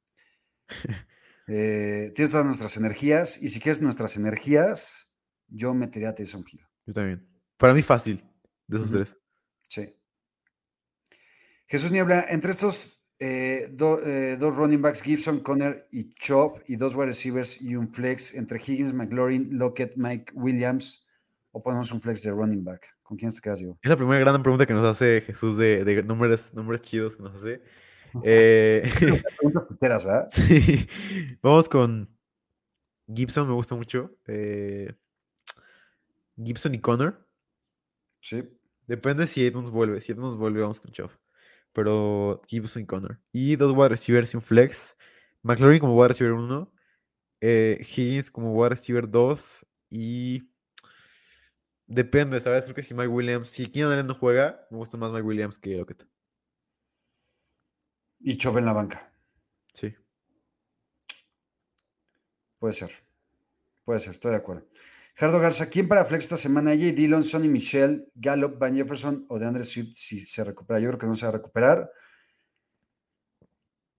Eh, tienes todas nuestras energías y si quieres nuestras energías, yo metería a Taysom Hill. Yo también. Para mí fácil, de esos tres. Sí. Jesús Niebla, entre estos eh, do- eh, dos running backs, Gibson, Conner y Chop, y dos wide receivers y un flex, entre Higgins, McLaurin, Lockett, Mike Williams, o ponemos un flex de running back. ¿Con quién te quedas, yo? Es la primera gran pregunta que nos hace Jesús de, de nombres, nombres chidos que nos hace. Eh. Vamos con Gibson, me gusta mucho. Eh, Gibson y Connor. Sí. Depende si Edmonds vuelve. Si Edmonds vuelve, vamos con Chov. Pero Gibson y Connor. Y dos wide receivers y un flex. McLaurin como wide receiver 1. Higgins como wide receiver 2. Y. Depende, ¿sabes? Creo que si Mike Williams. Si Keenan Allen no juega, me gusta más Mike Williams que Lockett. Y Chop en la banca. Sí. Puede ser. Puede ser, estoy de acuerdo. Gerardo Garza, ¿quién para flex esta semana? J. Dillon, Sonny Michel, Gallup, Van Jefferson o de Andre Swift si se recupera. Yo creo que no se va a recuperar.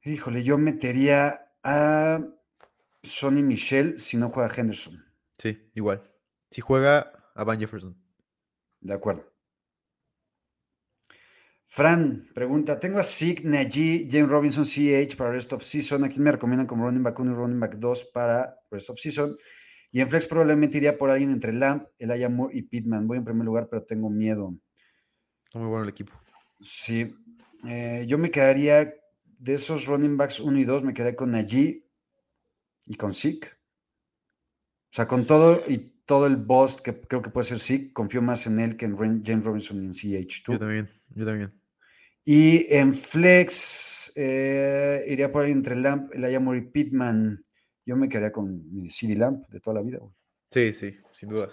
Híjole, yo metería a Sonny Michel si no juega Henderson. Sí, igual. Si juega a Van Jefferson. De acuerdo. Fran pregunta: Tengo a Zeke, Najee, James Robinson, CH para Rest of Season. ¿A quién me recomiendan como running back 1 y running back 2 para Rest of Season? Y en Flex probablemente iría por alguien entre Lamp, Elijah Moore y Pittman. Voy en primer lugar, pero tengo miedo. Está muy bueno el equipo. Sí. Eh, yo me quedaría de esos running backs 1 y 2, me quedaría con Najee y con Zeke. O sea, con todo y todo el boss que creo que puede ser Zeke, confío más en él que en James Robinson y en CH. ¿Tú? Yo también, yo también. Y en Flex eh, iría por ahí entre Lamp, y Pittman. Yo me quedaría con mi CD Lamp de toda la vida. güey. Sí, sí, sin duda.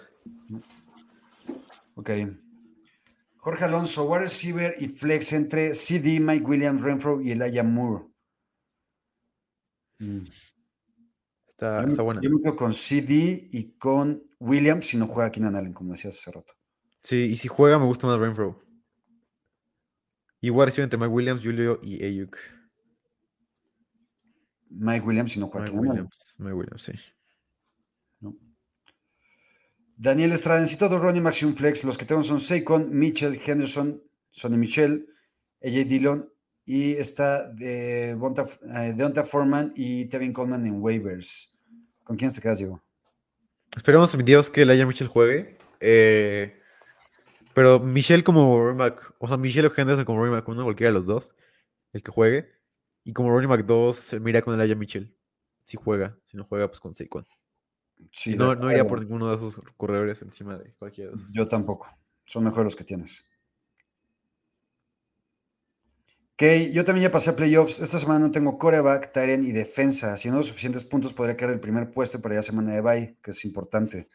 Ok. Jorge Alonso, wide receiver y flex entre CD, Mike Williams, Renfro y Elijah Moore. Mm. Está, Yo me- está buena. Yo me quedo con CD y con Williams si no juega Keenan Allen, como decías hace rato. Sí, y si juega me gusta más Renfro. Igual recibe entre Mike Williams, Julio y Ayuk. Mike Williams si no Mike. Williams, Mike Williams, sí. Daniel Estrada, necesito dos running backs y un flex. Los que tengo son Saquon, Mitchell, Henderson, Sonny Michel, AJ Dillon y está de Bonta, eh, Deonta Foreman y Tevin Coleman en waivers. ¿Con quién te quedas, Diego? Esperemos Dios que Laia Mitchell juegue. eh, pero Michelle como back, o sea, Michelle o Henderson como back uno, cualquiera de los dos, el que juegue. Y como back 2, mira con Elijah Mitchell. Si juega, si no juega, pues con Saquon. Sí, no, no iría por ninguno de esos corredores encima de cualquiera de esos. Yo tampoco. Son mejores los que tienes. Ok, yo también ya pasé a playoffs. Esta semana no tengo coreback, Tyren y defensa. Si no los suficientes puntos, podría quedar el primer puesto para ya semana de bye, que es importante.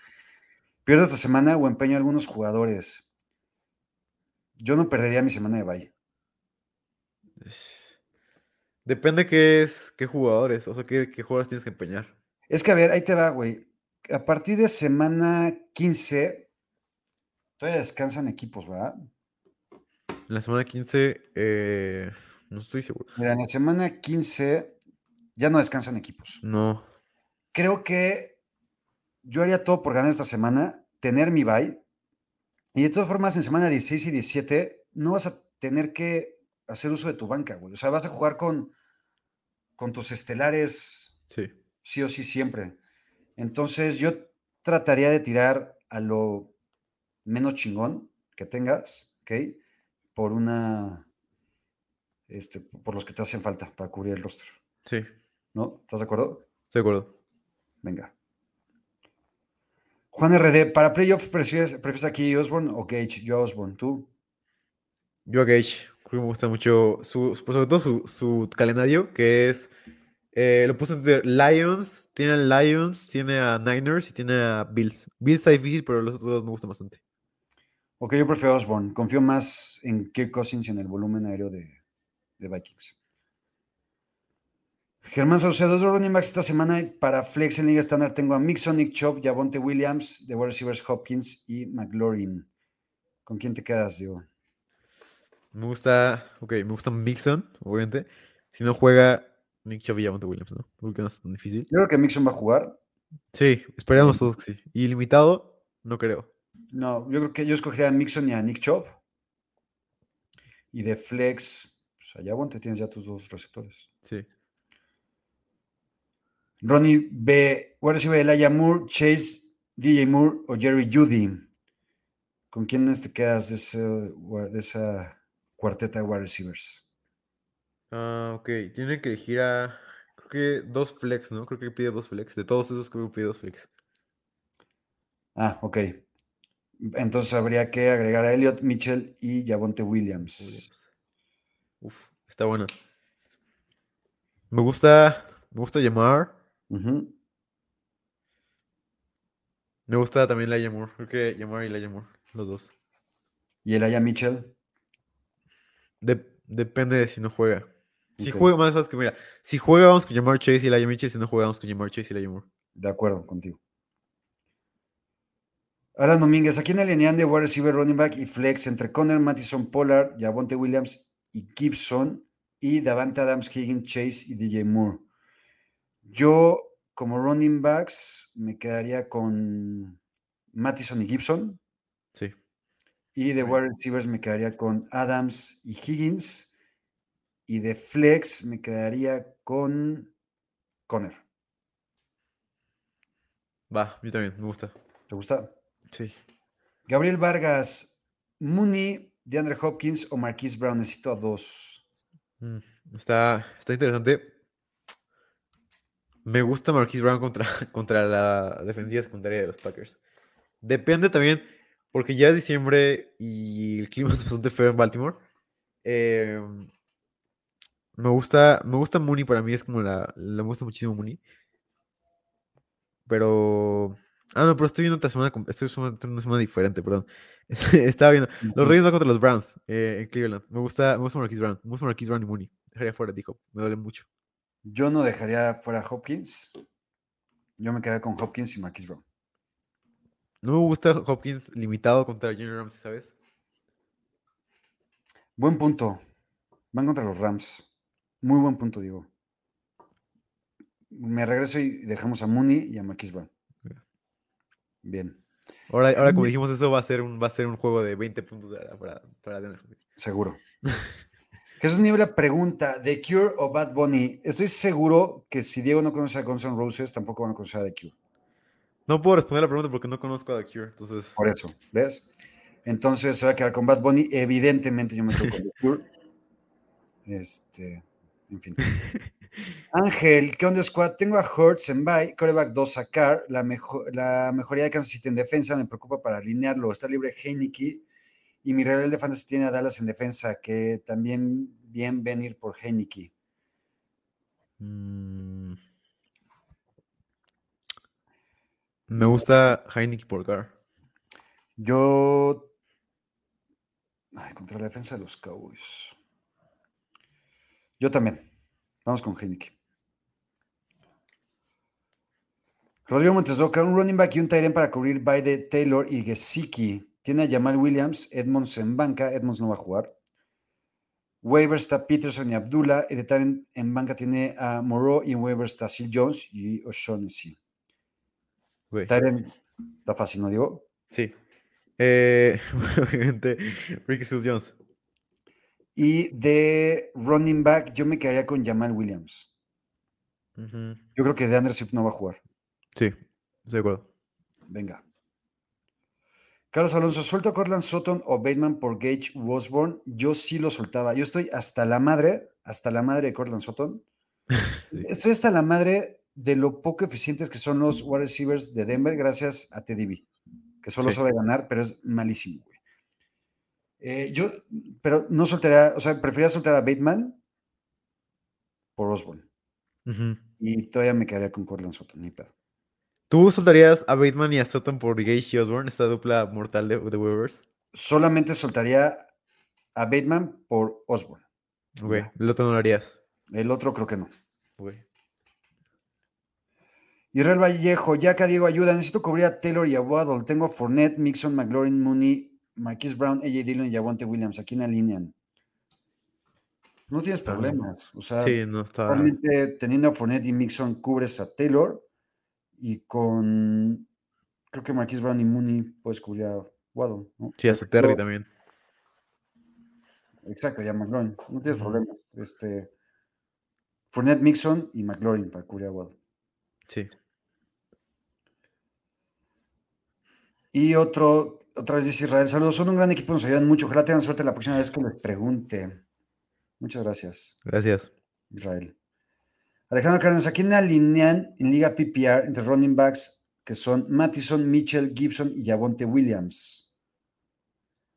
Pierdo esta semana o empeño a algunos jugadores. Yo no perdería mi semana de bye. Depende qué es, qué jugadores, o sea, qué, qué jugadores tienes que empeñar. Es que, a ver, ahí te va, güey. A partir de semana 15, todavía descansan equipos, ¿verdad? En la semana 15, eh, no estoy seguro. Mira, en la semana 15 ya no descansan equipos. No. creo que yo haría todo por ganar esta semana, tener mi bye. Y de todas formas, en semana 16 y 17, no vas a tener que hacer uso de tu banca, güey. O sea, vas a jugar con, con tus estelares Sí. sí o sí siempre. Entonces, yo trataría de tirar a lo menos chingón que tengas, ¿ok? Por una. Este, por los que te hacen falta para cubrir el rostro, Sí, ¿no? ¿Estás de acuerdo? estoy de acuerdo. Venga. Juan RD, para playoffs, ¿prefieres, prefieres aquí Osborne o Gage? Yo Osborne, ¿tú? Yo a Gage, creo que me gusta mucho, su, sobre todo su, su calendario, que es, eh, lo puse entre Lions, tiene a Lions, tiene a Niners y tiene a Bills. Bills está difícil, pero los otros dos me gustan bastante. Ok, yo prefiero Osborne. Confío más en Kirk Cousins y en el volumen aéreo de, de Vikings. Germán Saucedo, dos running backs esta semana para Flex en Liga Estándar tengo a Mixon, Nick Chop, Javonte Williams, de wide receivers Hopkins y McLaurin. ¿Con quién te quedas, Diego? Me gusta, ok, me gusta Mixon, obviamente. Si no juega Nick Chubb y Javonte Williams, ¿no? Porque no es tan difícil. Yo creo que Mixon va a jugar. Sí, esperamos todos que sí. Y limitado, no creo. No, yo creo que yo escogería a Mixon y a Nick Chop. Y de Flex, pues a Javonte tienes ya tus dos receptores. Sí. Ronnie B. Wide receiver Elijah Moore, Chase, DJ Moore o Jerry Judy. ¿Con quiénes te quedas de, ese, de esa cuarteta de wide receivers? Ah, ok, tiene que elegir a, creo que dos flex, ¿no? Creo que pide dos flex. De todos esos creo que pide dos flex. Ah, ok. Entonces habría que agregar a Elliot Mitchell y Javonte Williams. Williams. Uf, está bueno. Me gusta, me gusta llamar. Ujú. Me gusta también la Moore. Creo que llamar y la Moore, los dos. Y Elijah Mitchell. De- depende de si no juega. Si juega, más sabes que mira, si juega vamos con llamar Chase y la Mitchell, si no juega vamos con llamar Chase y la Moore. De acuerdo contigo. Alan Domínguez, aquí en alinean de wide receiver, running back y flex entre Connor, Mattison, Pollard, Javonte Williams y Gibson y Davante Adams, Higgins, Chase y DJ Moore. Yo, como running backs, me quedaría con Mattison y Gibson. Sí. Y de wide receivers me quedaría con Adams y Higgins. Y de flex me quedaría con Connor. Va, yo también, me gusta. ¿Te gusta? Sí. Gabriel Vargas, Mooney, DeAndre Hopkins o Marquise Brown. Necesito a dos. Mm, Está, está interesante. Me gusta Marquise Brown contra, contra la defensiva secundaria de los Packers. Depende también, porque ya es diciembre y el clima es bastante feo en Baltimore. Eh, me gusta, me gusta Mooney, para mí es como la, le gusta muchísimo Mooney. Pero. Ah, no, pero estoy viendo otra semana, estoy viendo una semana diferente, perdón. Estaba viendo. Los Reyes van contra los Browns eh, en Cleveland. Me gusta, me gusta Marquise Brown. Me gusta Marquise Brown y Mooney. Dejaría fuera, dijo. Me duele mucho. Yo no dejaría fuera a Hopkins. Yo me quedaría con Hopkins y Marquise Brown. No me gusta Hopkins limitado contra Junior Ramsey, ¿sabes? Buen punto. Van contra los Rams. Muy buen punto, digo. Me regreso y dejamos a Mooney y a Marquise Brown. Bien, Ahora, ahora como dijimos, eso va a ser un, va a ser un juego de 20 puntos para, para, Hopkins. seguro. Jesús Niebla pregunta, ¿The Cure o Bad Bunny? Estoy seguro que si Diego no conoce a Guns N' Roses, tampoco van a conocer a The Cure. No puedo responder la pregunta porque no conozco a The Cure, entonces... Por eso, ¿ves? Entonces se va a quedar con Bad Bunny. Evidentemente yo me quedo con The Cure. Este, en fin. Ángel, ¿qué onda, squad? Tengo a Hurts en bye, coreback 2 a Carr. La, mejo- la mejoría de Kansas City en defensa me preocupa para alinearlo. Está libre Heineke y mi rival de fantasy tiene a Dallas en defensa, que también bien venir por Heineke. Mm. Me gusta Heineken por Carr. Yo. Ay, contra la defensa de los Cowboys. Yo también. Vamos con Heineke. Rodrigo Montes de Oca, un running back y un end para cubrir by de Taylor y Gesicki. Tiene a Jamal Williams, Edmonds en banca. Edmonds no va a jugar. Waiver está Peterson y Abdullah. Y de end en banca tiene a Moreau y en waiver está Sil Jones y O'Shaughnessy. End está fácil, ¿no digo? Sí. Eh, obviamente, Ricky Seals Jones. Y de running back, yo me quedaría con Jamal Williams. Yo creo que de Swift no va a jugar. Sí, estoy de acuerdo. Venga. Carlos Alonso, ¿suelto a Cortland Sutton o Bateman por Gage Osborne? Yo sí lo soltaba. Yo estoy hasta la madre, hasta la madre de Cortland Sutton. Sí. Estoy hasta la madre de lo poco eficientes que son los wide receivers de Denver gracias a TDB, que solo Sí. sabe ganar, pero es malísimo, güey. Eh, yo, pero no soltaría, o sea, prefería soltar a Bateman por Osborne. Y todavía me quedaría con Cortland Sutton, ni pedo. ¿Tú soltarías a Bateman y a Sutton por Gage y Osborne, esta dupla mortal de, de waivers? Solamente soltaría a Bateman por Osborne. Ok, el otro no lo harías. El otro creo que no. Ok. Israel Vallejo, ya que Diego ayuda, necesito cubrir a Taylor y a Waddle. Tengo a Fournette, Mixon, McLaurin, Mooney, Marquise Brown, AJ Dillon y Javonte Williams. Aquí en alinean. No tienes problemas. O sea, Sí, no está. realmente teniendo a Fournette y Mixon cubres a Taylor y con creo que Marquise Brown y Mooney puedes cubrir a Waddle. ¿no? Sí, hasta Terry Pero- también. Exacto, ya McLaurin. No tienes problemas. Este, Fournette, Mixon y McLaurin para cubrir a Waddle. Sí. Y otro, otra vez dice Israel, saludos, son un gran equipo, nos ayudan mucho. Ojalá tengan suerte la próxima vez que les pregunte. Muchas gracias, Gracias. Israel. Alejandro Cárdenas, ¿a quién alinean en Liga PPR entre running backs que son Mattison, Mitchell, Gibson y Javonte Williams?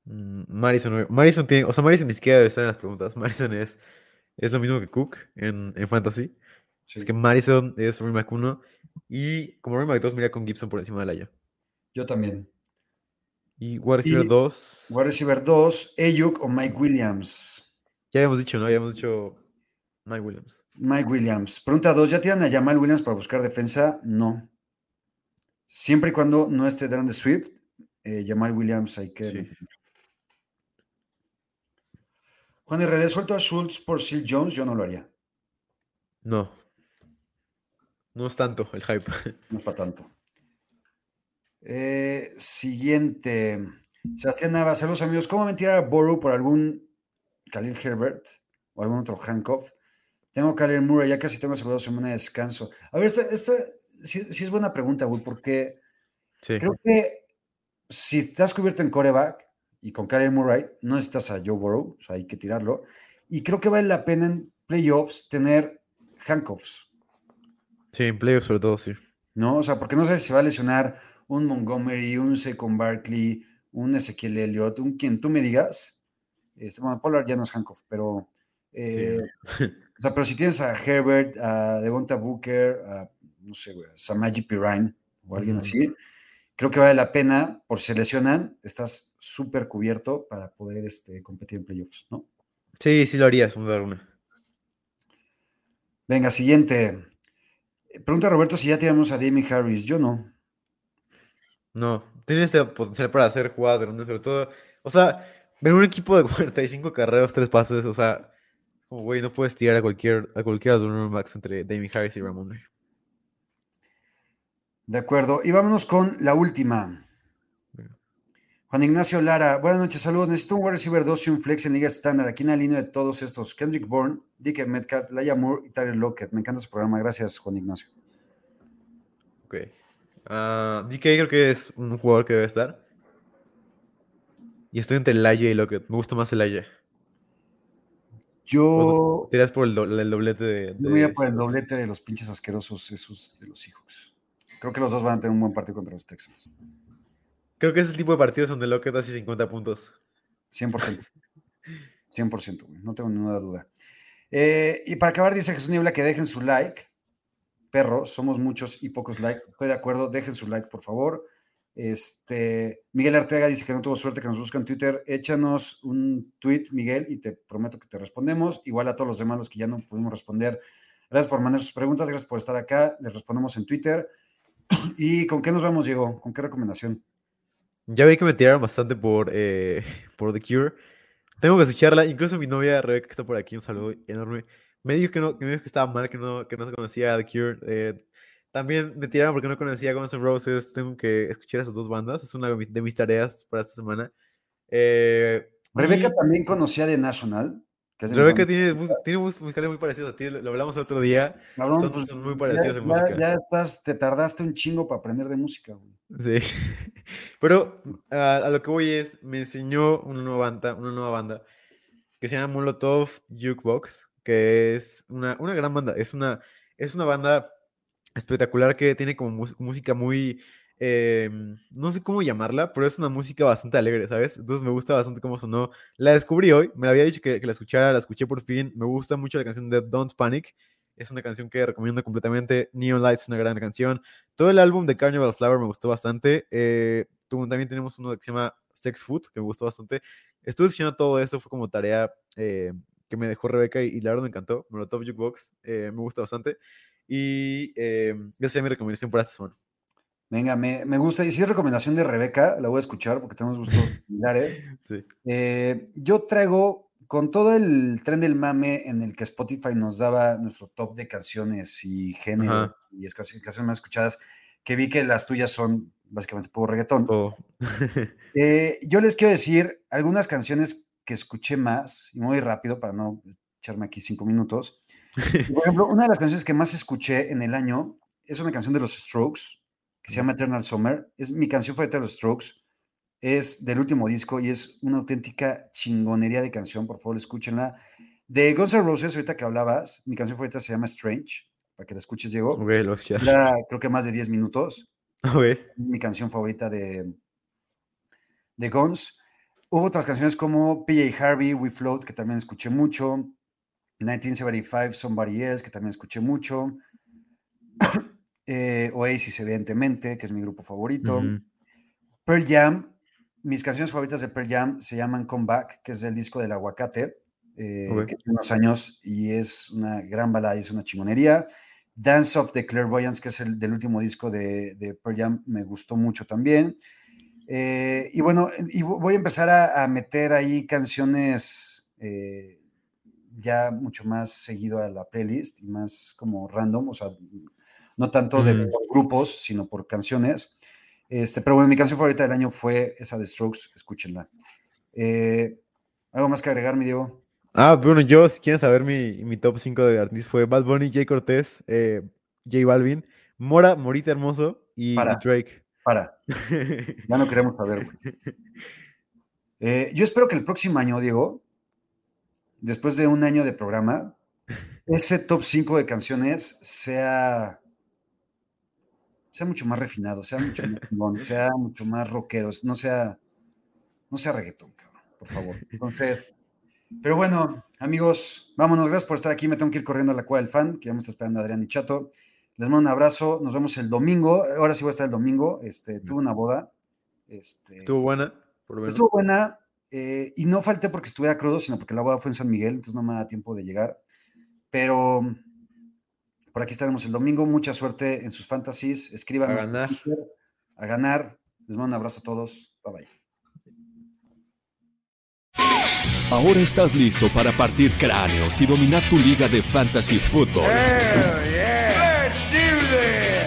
Mm, Madison, güey. Madison tiene. O sea, Madison ni siquiera debe estar en las preguntas. Madison es, es lo mismo que Cook en, en Fantasy. Sí, Es que Madison es back 1. Y como back 2, mira con Gibson por encima de Laia. Yo también. Y wide receiver Y- 2. Wide receiver 2, Ayuk o Mike Williams. Ya habíamos dicho, ¿no? Ya habíamos dicho Mike Williams. Mike Williams. Pregunta 2, ¿ya tiran a Jamal Williams para buscar defensa? No. Siempre y cuando no esté de Swift, eh, Jamal Williams hay que... Sí. Juan RD, suelto a Schultz por Sil Jones, yo no lo haría. No. No es tanto el hype. No es para tanto. Eh, siguiente. Sebastián Nava, saludos amigos. ¿Cómo mentir a Borough por algún Khalil Herbert o algún otro Hancock? Tengo Khalil Murray, ya casi tengo asegurado semana de descanso. A ver, esta, esta sí, sí es buena pregunta, güey, porque Sí. creo que si estás cubierto en coreback y con Khalil Murray, no necesitas a Joe Burrow, o sea, hay que tirarlo. Y creo que vale la pena en playoffs tener handcuffs. Sí, en playoffs sobre todo, sí. ¿no? O sea, porque no sabes si va a lesionar un Montgomery, un Saquon Barkley, un Ezequiel Elliott, un quien tú me digas. Este, bueno, Pollard ya no es Hancock, pero. eh, o sea, pero si tienes a Herbert, a Devonta Booker, a, no sé, güey, a Samaji Pirine o alguien así, creo que vale la pena, por si se lesionan, estás súper cubierto para poder este, competir en playoffs, ¿no? Sí, sí lo haría, sin duda alguna. Venga, siguiente. Pregunta Roberto si ya tenemos a Damien Harris. Yo no. No, tiene este potencial para hacer jugadas grandes, sobre todo. O sea, ver un equipo de 45 carreras, 3 pases, o sea, como güey, no puedes tirar a cualquier, a cualquiera de los running backs entre Damien Harris y Ramón. De acuerdo. Y vámonos con la última. Juan Ignacio Lara, buenas noches, saludos. Necesito un wide receiver 2 y un flex en liga estándar. Aquí en la línea de todos estos: Kendrick Bourne, Dick Metcalf, Laia Moore y Tyler Lockett. Me encanta su programa. Gracias, Juan Ignacio. Ok. Ah, DK creo que es un jugador que debe estar. Y estoy entre Laia y Lockett. Me gusta más el Laia. Yo, Tiras por el, do- el doblete de. yo voy a por el doblete de los pinches asquerosos, esos de los Seahawks. Creo que los dos van a tener un buen partido contra los Texans. Creo que es el tipo de partidos donde Lockett hace 50 puntos. 100%. 100%, güey, no tengo ninguna duda. Eh, y para acabar, dice Jesús Niebla que dejen su like. Perros, somos muchos y pocos likes. Estoy de acuerdo, dejen su like, por favor. Este, Miguel Arteaga dice que no tuvo suerte que nos busca en Twitter. Échanos un tweet, Miguel, y te prometo que te respondemos. Igual a todos los demás los que ya no pudimos responder. Gracias por mandar sus preguntas, gracias por estar acá. Les respondemos en Twitter. ¿Y con qué nos vamos, Diego? ¿Con qué recomendación? Ya vi que me tiraron bastante por, eh, por The Cure. Tengo que escucharla. Incluso mi novia Rebeca, que está por aquí, un saludo enorme. Me dijo que, no, que, me dijo que estaba mal, que no, que no se conocía The Cure. Eh, también me tiraron porque no conocía Guns N' Roses. Tengo que escuchar esas dos bandas. Es una de mi- de mis tareas para esta semana. Eh, Rebeca y también conocía de National. Que Rebeca tiene, tiene mus- musicales muy parecidos a ti. Lo, lo hablamos el otro día. Cabrón, son- pues, son muy ya- parecidos en música. Ya estás, te tardaste un chingo para aprender de música, güey. Sí. Pero a, a lo que voy es, me enseñó una nueva banda, una nueva banda que se llama Molotov Jukebox, que es una, una gran banda. Es una, es una banda espectacular que tiene como música muy em, no sé cómo llamarla, pero es una música bastante alegre, ¿sabes? Entonces me gusta bastante cómo sonó. La descubrí hoy, me había dicho que, que la escuchara, la escuché por fin. Me gusta mucho la canción de Don't Panic. Es una canción que recomiendo completamente. Neon Lights es una gran canción. Todo el álbum de Carnival Flower me gustó bastante. Eh, también tenemos uno que se llama Sex Food, que me gustó bastante. Estuve escuchando todo eso, fue como tarea eh, que me dejó Rebeca y, y la verdad me encantó. Molotov Jukebox, eh, me gusta bastante. Y eh, esa sería mi recomendación para esta semana. Venga, me, me gusta. Y si es recomendación de Rebeca, la voy a escuchar porque tenemos gustos similares. Sí. Eh, yo traigo, con todo el tren del mame en el que Spotify nos daba nuestro top de canciones y género Ajá. y es- canciones más escuchadas, que vi que las tuyas son básicamente puro reggaetón. Todo. Eh, yo les quiero decir algunas canciones que escuché más, y muy rápido para no echarme aquí cinco minutos. Por ejemplo, una de las canciones que más escuché en el año es una canción de los Strokes, que se llama Eternal Summer. Es mi canción favorita de los Strokes. Es del último disco y es una auténtica chingonería de canción. Por favor, escúchenla. De Guns N' Roses, ahorita que hablabas, mi canción favorita se llama Strange, para que la escuches, Diego. ok, lo voy a escuchar. Dura, creo que más de 10 minutos Ok. mi canción favorita de, de Guns. Hubo otras canciones como PJ Harvey, We Float, que también escuché mucho. 1975, Somebody Else, que también escuché mucho. Eh, Oasis, evidentemente, que es mi grupo favorito. Pearl Jam, mis canciones favoritas de Pearl Jam se llaman Comeback, que es el disco del aguacate, eh, que tiene unos años y es una gran balada y es una chingonería. Dance of the Clairvoyants, que es el del último disco de, de Pearl Jam, me gustó mucho también. Eh, y bueno, y vo- voy a empezar a, a meter ahí canciones eh, ya mucho más seguido a la playlist y más como random, o sea, no tanto de Mm. por grupos, sino por canciones. Este, pero bueno, mi canción favorita del año fue esa de Strokes, escúchenla. Eh, ¿Algo más que agregar, mi Diego? Ah, bueno, yo, si quieren saber mi, mi top 5 de artistas, fue Bad Bunny, Jay Cortés, eh, J Balvin, Mora, Morita Hermoso y. Drake. Para, ya no queremos saber. güey. Eh, yo espero que el próximo año, Diego, después de un año de programa, ese top 5 de canciones sea, sea mucho más refinado, sea mucho más, sea mucho más rockero, no sea, no sea reggaetón, cabrón, por favor. Entonces, pero bueno, amigos, vámonos, gracias por estar aquí. Me tengo que ir corriendo a la cueva del fan, que ya me está esperando Adrián y Chato. Les mando un abrazo, nos vemos el domingo. Ahora sí voy a estar el domingo. Este, tuve una boda. Este, Estuvo buena, por. Estuvo buena eh, y no falté porque estuviera crudo, sino porque la boda fue en San Miguel, entonces no me da tiempo de llegar. Pero por aquí estaremos el domingo. Mucha suerte en sus fantasies. Escríbanos. A ganar. A ganar. Les mando un abrazo a todos. Bye bye. Ahora estás listo para partir cráneos y dominar tu liga de fantasy fútbol.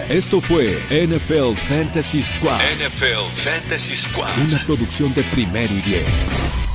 Esto fue NFL Fantasy Squad, NFL Fantasy Squad. una producción de primero y diez.